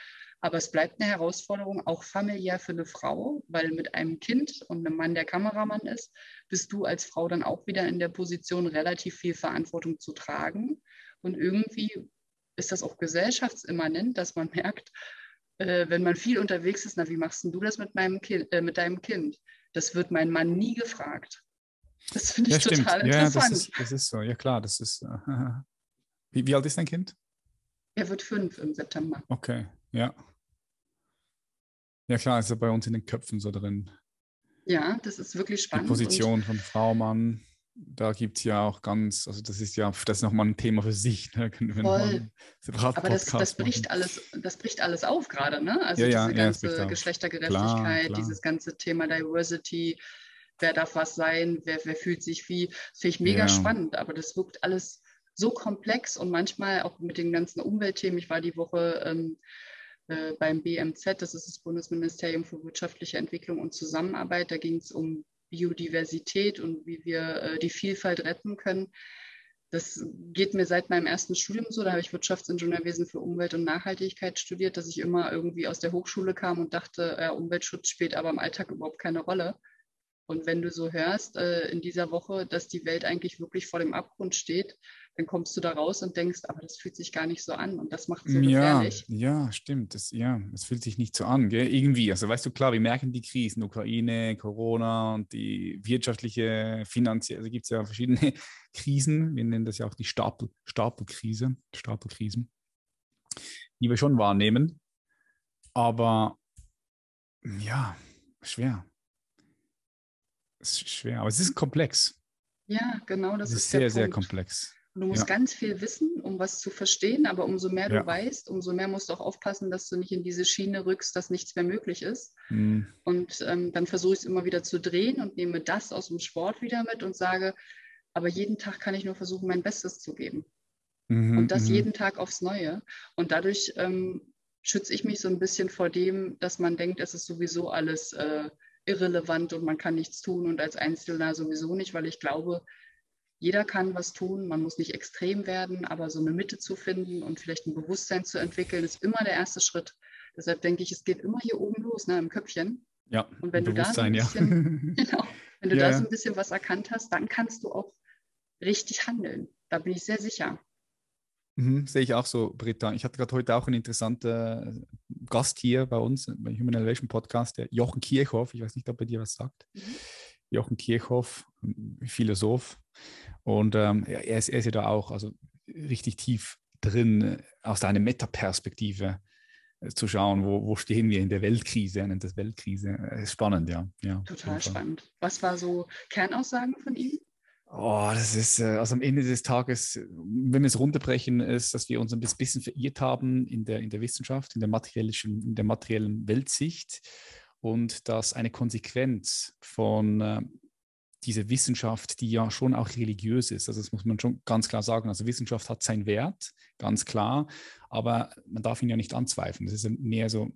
Aber es bleibt eine Herausforderung, auch familiär für eine Frau, weil mit einem Kind und einem Mann, der Kameramann ist, bist du als Frau dann auch wieder in der Position, relativ viel Verantwortung zu tragen. Und irgendwie ist das auch gesellschaftsimmanent, dass man merkt, äh, wenn man viel unterwegs ist, na, wie machst du das mit, meinem kind, äh, mit deinem Kind? Das wird mein Mann nie gefragt. Das finde ich ja, total interessant. Ja, das ist, das ist, so. Ja, klar, das ist. Äh, wie, wie alt ist dein Kind? Er wird fünf im September. Okay, ja. Ja, klar, ist ja bei uns in den Köpfen so drin. Ja, das ist wirklich spannend. Die Position von Frau, Mann da gibt es ja auch ganz, also das ist ja, das ist nochmal ein Thema für sich. Ne? Voll. Aber das, das, bricht alles, das bricht alles auf gerade, ne? Also ja, diese ja, ganze ja, Geschlechtergerechtigkeit, klar, klar. dieses ganze Thema Diversity, wer darf was sein, wer, wer fühlt sich wie, das finde ich mega spannend, aber das wirkt alles so komplex und manchmal auch mit den ganzen Umweltthemen. Ich war die Woche ähm, äh, beim BMZ, das ist das Bundesministerium für wirtschaftliche Entwicklung und Zusammenarbeit, da ging es um Biodiversität und wie wir äh, die Vielfalt retten können. Das geht mir seit meinem ersten Studium so. Da habe ich Wirtschaftsingenieurwesen für Umwelt und Nachhaltigkeit studiert, dass ich immer irgendwie aus der Hochschule kam und dachte, ja, Umweltschutz spielt aber im Alltag überhaupt keine Rolle. Und wenn du so hörst äh, in dieser Woche, dass die Welt eigentlich wirklich vor dem Abgrund steht, dann kommst du da raus und denkst, aber das fühlt sich gar nicht so an und das macht es so ja, gefährlich. Ja, stimmt. Das, ja, das fühlt sich nicht so an, gell? irgendwie. Also weißt du, klar, wir merken die Krisen, Ukraine, Corona und die wirtschaftliche, finanzielle, also gibt es ja verschiedene Krisen. Wir nennen das ja auch die Stapel, Stapelkrise, Stapelkrisen, die wir schon wahrnehmen. Aber ja, schwer. Es ist schwer, aber es ist komplex. Ja, genau, das es ist, ist sehr, sehr komplex. Du musst ja. ganz viel wissen, um was zu verstehen, aber umso mehr ja. du weißt, umso mehr musst du auch aufpassen, dass du nicht in diese Schiene rückst, dass nichts mehr möglich ist. Mhm. Und ähm, dann versuche ich es immer wieder zu drehen und nehme das aus dem Sport wieder mit und sage, aber jeden Tag kann ich nur versuchen, mein Bestes zu geben. Mhm, und das mhm. jeden Tag aufs Neue. Und dadurch ähm, schütze ich mich so ein bisschen vor dem, dass man denkt, es ist sowieso alles äh, irrelevant und man kann nichts tun und als Einzelner sowieso nicht, weil ich glaube, jeder kann was tun, man muss nicht extrem werden, aber so eine Mitte zu finden und vielleicht ein Bewusstsein zu entwickeln, ist immer der erste Schritt. Deshalb denke ich, es geht immer hier oben los, ne, im Köpfchen. Ja, und wenn du da so ein bisschen, ja. genau, wenn du ja, da so ein bisschen was erkannt hast, dann kannst du auch richtig handeln. Da bin ich sehr sicher. Mhm, sehe ich auch so, Britta. Ich hatte gerade heute auch einen interessanten Gast hier bei uns beim Human Elevation Podcast, der Jochen Kirchhoff. Ich weiß nicht, ob er dir was sagt. Mhm. Jochen Kirchhoff, Philosoph. Und ähm, er, ist, er ist ja da auch also richtig tief drin, aus einer Metaperspektive äh, zu schauen, wo, wo stehen wir in der Weltkrise, nennt das Weltkrise. Äh, spannend, ja. ja Total spannend. Was war so Kernaussagen von ihm? Oh, das ist, äh, also am Ende des Tages, wenn wir es runterbrechen, ist, dass wir uns ein bisschen verirrt haben in der, in der Wissenschaft, in der materiellen, in der materiellen Weltsicht und dass eine Konsequenz von äh, dieser Wissenschaft, die ja schon auch religiös ist, also das muss man schon ganz klar sagen, also Wissenschaft hat seinen Wert, ganz klar, aber man darf ihn ja nicht anzweifeln. Das ist mehr so,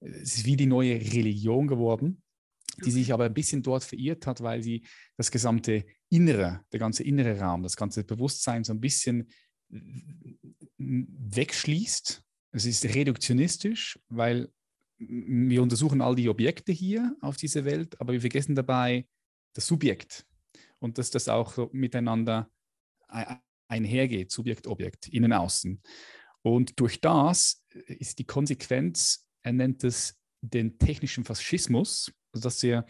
es ist wie die neue Religion geworden, die sich aber ein bisschen dort verirrt hat, weil sie das gesamte Innere, der ganze innere Raum, das ganze Bewusstsein so ein bisschen wegschließt. Es ist reduktionistisch, weil wir untersuchen all die Objekte hier auf dieser Welt, aber wir vergessen dabei das Subjekt und dass das auch so miteinander einhergeht, Subjekt, Objekt, innen, außen. Und durch das ist die Konsequenz, er nennt es den technischen Faschismus, also dass wir,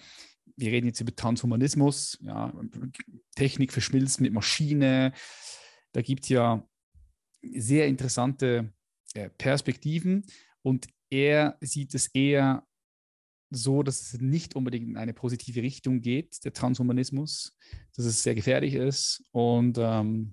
wir reden jetzt über Transhumanismus, ja, Technik verschmilzt mit Maschine, da gibt es ja sehr interessante äh, Perspektiven und er sieht es eher so, dass es nicht unbedingt in eine positive Richtung geht, der Transhumanismus, dass es sehr gefährlich ist. Und ähm,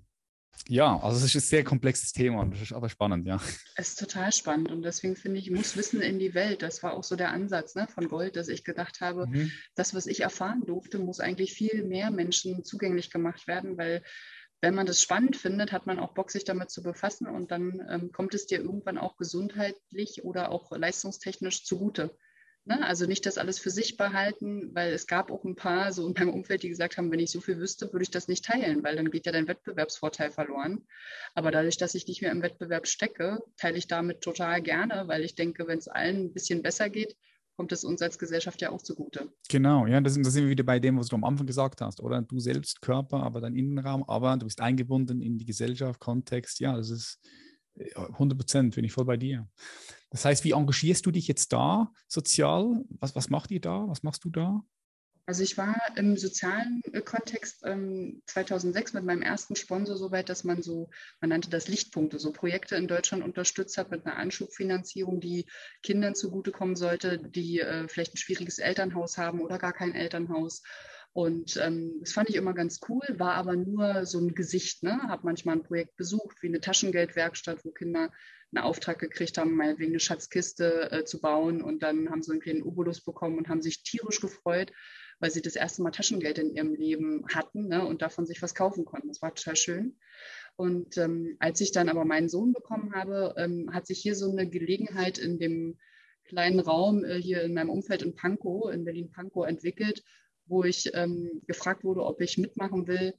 ja, also es ist ein sehr komplexes Thema und das ist aber spannend, ja. Es ist total spannend und deswegen finde ich, muss Wissen in die Welt. Das war auch so der Ansatz ne, von Gold, dass ich gedacht habe, mhm. das, was ich erfahren durfte, muss eigentlich viel mehr Menschen zugänglich gemacht werden, weil wenn man das spannend findet, hat man auch Bock, sich damit zu befassen und dann ähm, kommt es dir irgendwann auch gesundheitlich oder auch leistungstechnisch zugute. Ne? Also nicht das alles für sich behalten, weil es gab auch ein paar so in meinem Umfeld, die gesagt haben, wenn ich so viel wüsste, würde ich das nicht teilen, weil dann geht ja dein Wettbewerbsvorteil verloren. Aber dadurch, dass ich nicht mehr im Wettbewerb stecke, teile ich damit total gerne, weil ich denke, wenn es allen ein bisschen besser geht, kommt es uns als Gesellschaft ja auch zugute. Genau, ja, das, das sind wir wieder bei dem, was du am Anfang gesagt hast, oder? Du selbst, Körper, aber dein Innenraum, aber du bist eingebunden in die Gesellschaft, Kontext, ja, das ist 100 Prozent, bin ich voll bei dir. Das heißt, wie engagierst du dich jetzt da sozial? Was, was macht ihr da? Was machst du da? Also ich war im sozialen äh, Kontext ähm, 2006 mit meinem ersten Sponsor so weit, dass man so, man nannte das Lichtpunkte, so Projekte in Deutschland unterstützt hat mit einer Anschubfinanzierung, die Kindern zugutekommen sollte, die äh, vielleicht ein schwieriges Elternhaus haben oder gar kein Elternhaus. Und ähm, das fand ich immer ganz cool, war aber nur so ein Gesicht. Ne? Habe manchmal ein Projekt besucht, wie eine Taschengeldwerkstatt, wo Kinder einen Auftrag gekriegt haben, meinetwegen eine Schatzkiste äh, zu bauen. Und dann haben sie einen kleinen Obolus bekommen und haben sich tierisch gefreut, weil sie das erste Mal Taschengeld in ihrem Leben hatten ne, und davon sich was kaufen konnten. Das war total schön. Und ähm, als ich dann aber meinen Sohn bekommen habe, ähm, hat sich hier so eine Gelegenheit in dem kleinen Raum äh, hier in meinem Umfeld in Pankow, in Berlin-Pankow entwickelt, wo ich ähm, gefragt wurde, ob ich mitmachen will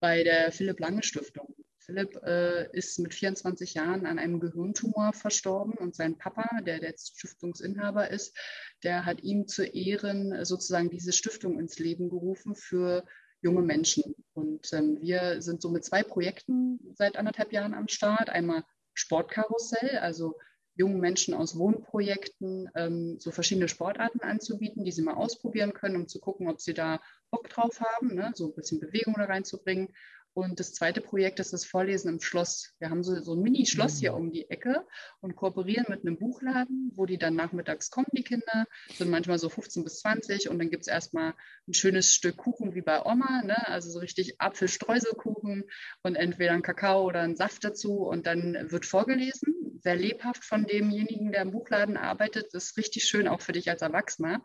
bei der Philipp Lange Stiftung. Philipp äh, ist mit 24 Jahren an einem Gehirntumor verstorben und sein Papa, der der Stiftungsinhaber ist, der hat ihm zu Ehren sozusagen diese Stiftung ins Leben gerufen für junge Menschen. Und ähm, wir sind so mit zwei Projekten seit anderthalb Jahren am Start. Einmal Sportkarussell, also jungen Menschen aus Wohnprojekten ähm, so verschiedene Sportarten anzubieten, die sie mal ausprobieren können, um zu gucken, ob sie da Bock drauf haben, ne? so ein bisschen Bewegung da reinzubringen. Und das zweite Projekt ist das Vorlesen im Schloss. Wir haben so, so ein Mini-Schloss hier mhm. um die Ecke und kooperieren mit einem Buchladen, wo die dann nachmittags kommen, die Kinder, sind manchmal so 15 bis 20 und dann gibt es erstmal ein schönes Stück Kuchen wie bei Oma, ne? also so richtig Apfelstreuselkuchen und entweder ein Kakao oder ein Saft dazu und dann wird vorgelesen, sehr lebhaft von demjenigen, der im Buchladen arbeitet. Das ist richtig schön auch für dich als Erwachsener.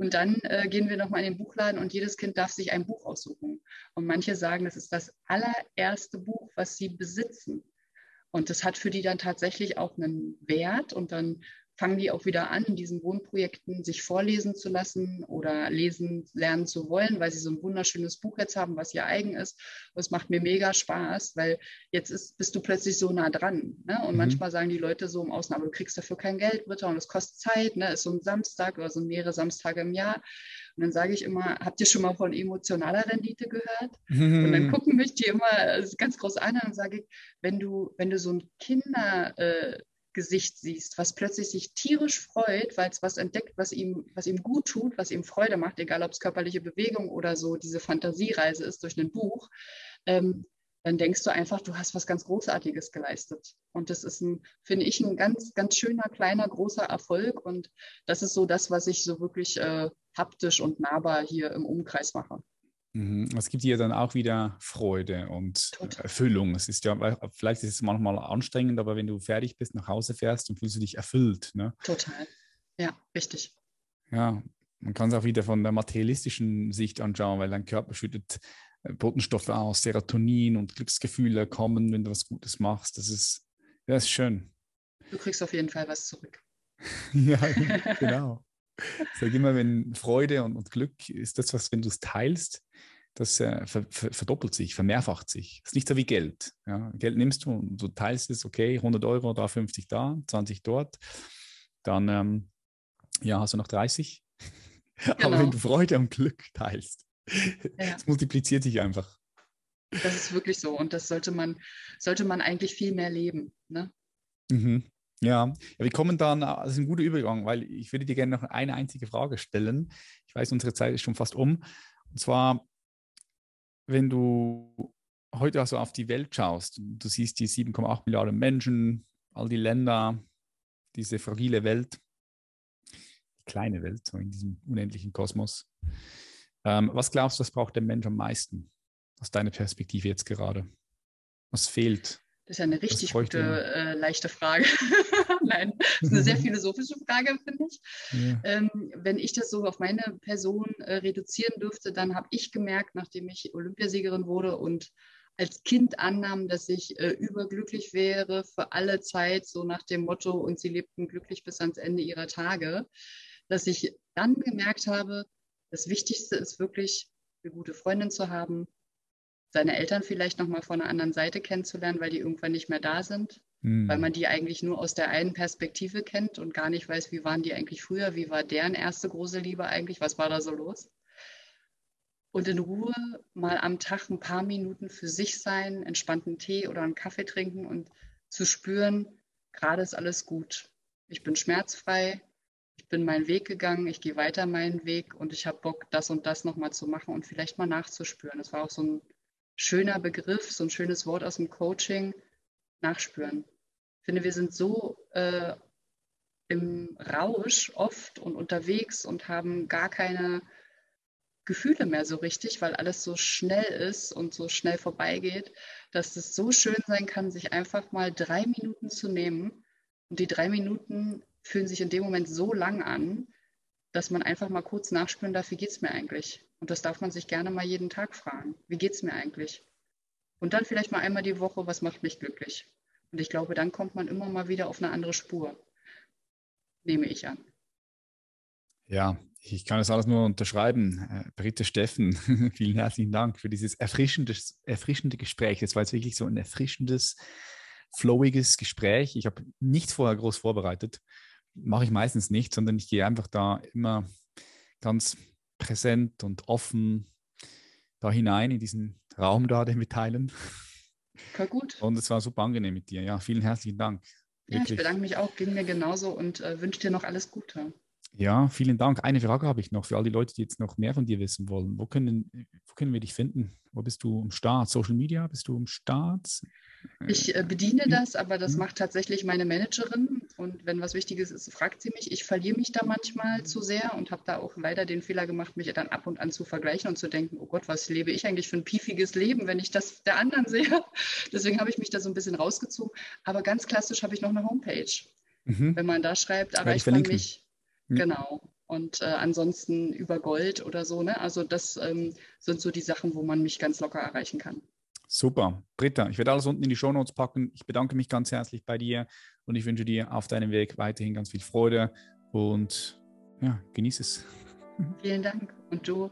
Und dann äh, gehen wir nochmal in den Buchladen und jedes Kind darf sich ein Buch aussuchen. Und manche sagen, das ist das allererste Buch, was sie besitzen. Und das hat für die dann tatsächlich auch einen Wert. Und dann fangen die auch wieder an, in diesen Wohnprojekten sich vorlesen zu lassen oder lesen lernen zu wollen, weil sie so ein wunderschönes Buch jetzt haben, was ihr eigen ist. Und es macht mir mega Spaß, weil jetzt ist, bist du plötzlich so nah dran. Ne? Und mhm. manchmal sagen die Leute so im Außen, aber du kriegst dafür kein Geld, Britta, und es kostet Zeit, ne? ist so ein Samstag oder so mehrere Samstage im Jahr. Und dann sage ich immer, habt ihr schon mal von emotionaler Rendite gehört? Mhm. Und dann gucken mich die immer ganz groß an und sage ich, wenn du, wenn du so ein Kinder, äh, Gesicht siehst, was plötzlich sich tierisch freut, weil es was entdeckt, was ihm, was ihm gut tut, was ihm Freude macht, egal ob es körperliche Bewegung oder so diese Fantasiereise ist durch ein Buch, ähm, dann denkst du einfach, du hast was ganz Großartiges geleistet. Und das ist ein, finde ich, ein ganz, ganz schöner, kleiner, großer Erfolg. Und das ist so das, was ich so wirklich äh, haptisch und nahbar hier im Umkreis mache. Mhm. Es gibt dir dann auch wieder Freude und Total. Erfüllung. Es ist ja, vielleicht ist es manchmal anstrengend, aber wenn du fertig bist, nach Hause fährst, dann fühlst du dich erfüllt. Ne? Total. Ja, richtig. Ja, man kann es auch wieder von der materialistischen Sicht anschauen, weil dein Körper schüttet äh, Botenstoffe aus, Serotonin und Glücksgefühle kommen, wenn du was Gutes machst. Das ist, das ist schön. Du kriegst auf jeden Fall was zurück. ja, genau. Ich sage immer, wenn Freude und, und, Glück ist das, was, wenn du es teilst, das äh, ver, ver, verdoppelt sich, vermehrfacht sich. Das ist nicht so wie Geld. Ja. Geld nimmst du und du teilst es, okay, 100 Euro, da 50 da, 20 dort. Dann ähm, ja, hast du noch 30. Genau. Aber wenn du Freude und Glück teilst, ja. es multipliziert sich einfach. Das ist wirklich so und das sollte man, sollte man eigentlich viel mehr leben. Ne? Mhm. Ja. ja, wir kommen dann, das ist ein guter Übergang, weil ich würde dir gerne noch eine einzige Frage stellen. Ich weiß, unsere Zeit ist schon fast um. Und zwar, wenn du heute also auf die Welt schaust, du siehst die 7,8 Milliarden Menschen, all die Länder, diese fragile Welt, die kleine Welt, so in diesem unendlichen Kosmos. Ähm, was glaubst du, was braucht der Mensch am meisten aus deiner Perspektive jetzt gerade? Was fehlt? Das ist ja eine richtig gute, äh, leichte Frage. Nein, das ist eine sehr philosophische Frage, finde ich. Ja. Ähm, wenn ich das so auf meine Person äh, reduzieren dürfte, dann habe ich gemerkt, nachdem ich Olympiasiegerin wurde und als Kind annahm, dass ich äh, überglücklich wäre für alle Zeit, so nach dem Motto, und sie lebten glücklich bis ans Ende ihrer Tage, dass ich dann gemerkt habe, das Wichtigste ist wirklich, eine gute Freundin zu haben, seine Eltern vielleicht nochmal von einer anderen Seite kennenzulernen, weil die irgendwann nicht mehr da sind, mhm. weil man die eigentlich nur aus der einen Perspektive kennt und gar nicht weiß, wie waren die eigentlich früher, wie war deren erste große Liebe eigentlich, was war da so los und in Ruhe mal am Tag ein paar Minuten für sich sein, entspannten Tee oder einen Kaffee trinken und zu spüren, gerade ist alles gut. Ich bin schmerzfrei, ich bin meinen Weg gegangen, ich gehe weiter meinen Weg und ich habe Bock, das und das nochmal zu machen und vielleicht mal nachzuspüren. Das war auch so ein schöner Begriff, so ein schönes Wort aus dem Coaching, nachspüren. Ich finde, wir sind so äh, im Rausch oft und unterwegs und haben gar keine Gefühle mehr so richtig, weil alles so schnell ist und so schnell vorbeigeht, dass es so schön sein kann, sich einfach mal drei Minuten zu nehmen. Und die drei Minuten fühlen sich in dem Moment so lang an, dass man einfach mal kurz nachspüren darf, wie geht es mir eigentlich? Und das darf man sich gerne mal jeden Tag fragen. Wie geht es mir eigentlich? Und dann vielleicht mal einmal die Woche, was macht mich glücklich? Und ich glaube, dann kommt man immer mal wieder auf eine andere Spur. Nehme ich an. Ja, ich kann das alles nur unterschreiben. Äh, Britte Steffen, vielen herzlichen Dank für dieses erfrischende, erfrischende Gespräch. Das war jetzt wirklich so ein erfrischendes, flowiges Gespräch. Ich habe nichts vorher groß vorbereitet. Mache ich meistens nicht, sondern ich gehe einfach da immer ganz präsent und offen da hinein in diesen Raum da, den wir teilen. Voll gut. Und es war super angenehm mit dir. Ja, vielen herzlichen Dank. Ja, ich bedanke mich auch, ging mir genauso und äh, wünsche dir noch alles Gute. Ja, vielen Dank. Eine Frage habe ich noch für all die Leute, die jetzt noch mehr von dir wissen wollen. Wo können, wo können wir dich finden? Wo bist du im Start? Social Media? Bist du im Start? Ich äh, bediene das, aber das macht tatsächlich meine Managerin. Und wenn was Wichtiges ist, fragt sie mich. Ich verliere mich da manchmal zu sehr und habe da auch leider den Fehler gemacht, mich dann ab und an zu vergleichen und zu denken, oh Gott, was lebe ich eigentlich für ein piefiges Leben, wenn ich das der anderen sehe. Deswegen habe ich mich da so ein bisschen rausgezogen. Aber ganz klassisch habe ich noch eine Homepage. Mhm. Wenn man da schreibt, erreicht man mich. Genau. Und äh, ansonsten über Gold oder so. Ne? Also das ähm, sind so die Sachen, wo man mich ganz locker erreichen kann. Super. Britta, ich werde alles unten in die Show Notes packen. Ich bedanke mich ganz herzlich bei dir und ich wünsche dir auf deinem Weg weiterhin ganz viel Freude und ja, genieß es. Vielen Dank. Und du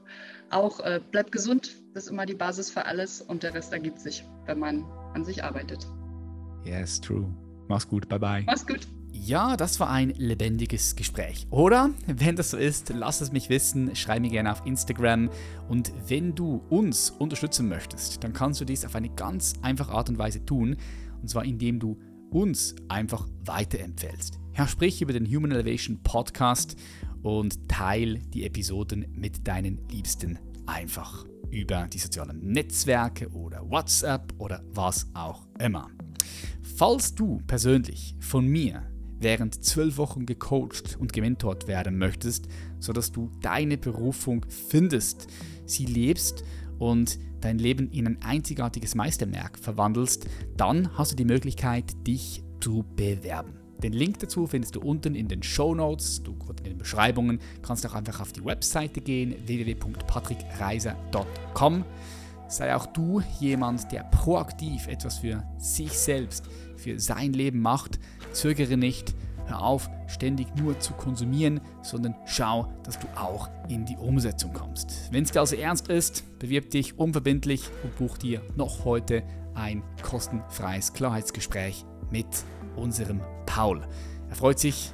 auch, äh, bleib gesund. Das ist immer die Basis für alles und der Rest ergibt sich, wenn man an sich arbeitet. Yes, true. Mach's gut. Bye bye. Mach's gut. Ja, das war ein lebendiges Gespräch, oder? Wenn das so ist, lass es mich wissen, schreib mir gerne auf Instagram und wenn du uns unterstützen möchtest, dann kannst du dies auf eine ganz einfache Art und Weise tun, und zwar indem du uns einfach weiterempfällst. Ja, sprich über den Human Elevation Podcast und teil die Episoden mit deinen Liebsten einfach über die sozialen Netzwerke oder WhatsApp oder was auch immer. Falls du persönlich von mir während zwölf Wochen gecoacht und gementort werden möchtest, sodass du deine Berufung findest, sie lebst und dein Leben in ein einzigartiges Meistermerk verwandelst, dann hast du die Möglichkeit, dich zu bewerben. Den Link dazu findest du unten in den Show Notes, du in den Beschreibungen. Kannst auch einfach auf die Webseite gehen, www.patrickreiser.com. Sei auch du jemand, der proaktiv etwas für sich selbst, für sein Leben macht. Zögere nicht, hör auf, ständig nur zu konsumieren, sondern schau, dass du auch in die Umsetzung kommst. Wenn es dir also ernst ist, bewirb dich unverbindlich und buch dir noch heute ein kostenfreies Klarheitsgespräch mit unserem Paul. Er freut sich,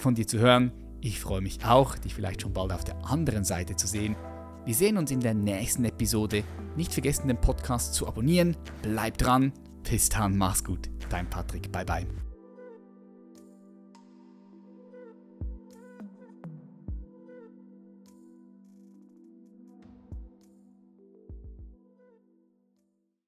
von dir zu hören. Ich freue mich auch, dich vielleicht schon bald auf der anderen Seite zu sehen. Wir sehen uns in der nächsten Episode. Nicht vergessen, den Podcast zu abonnieren. Bleib dran. Bis dann, mach's gut. Dein Patrick. Bye bye.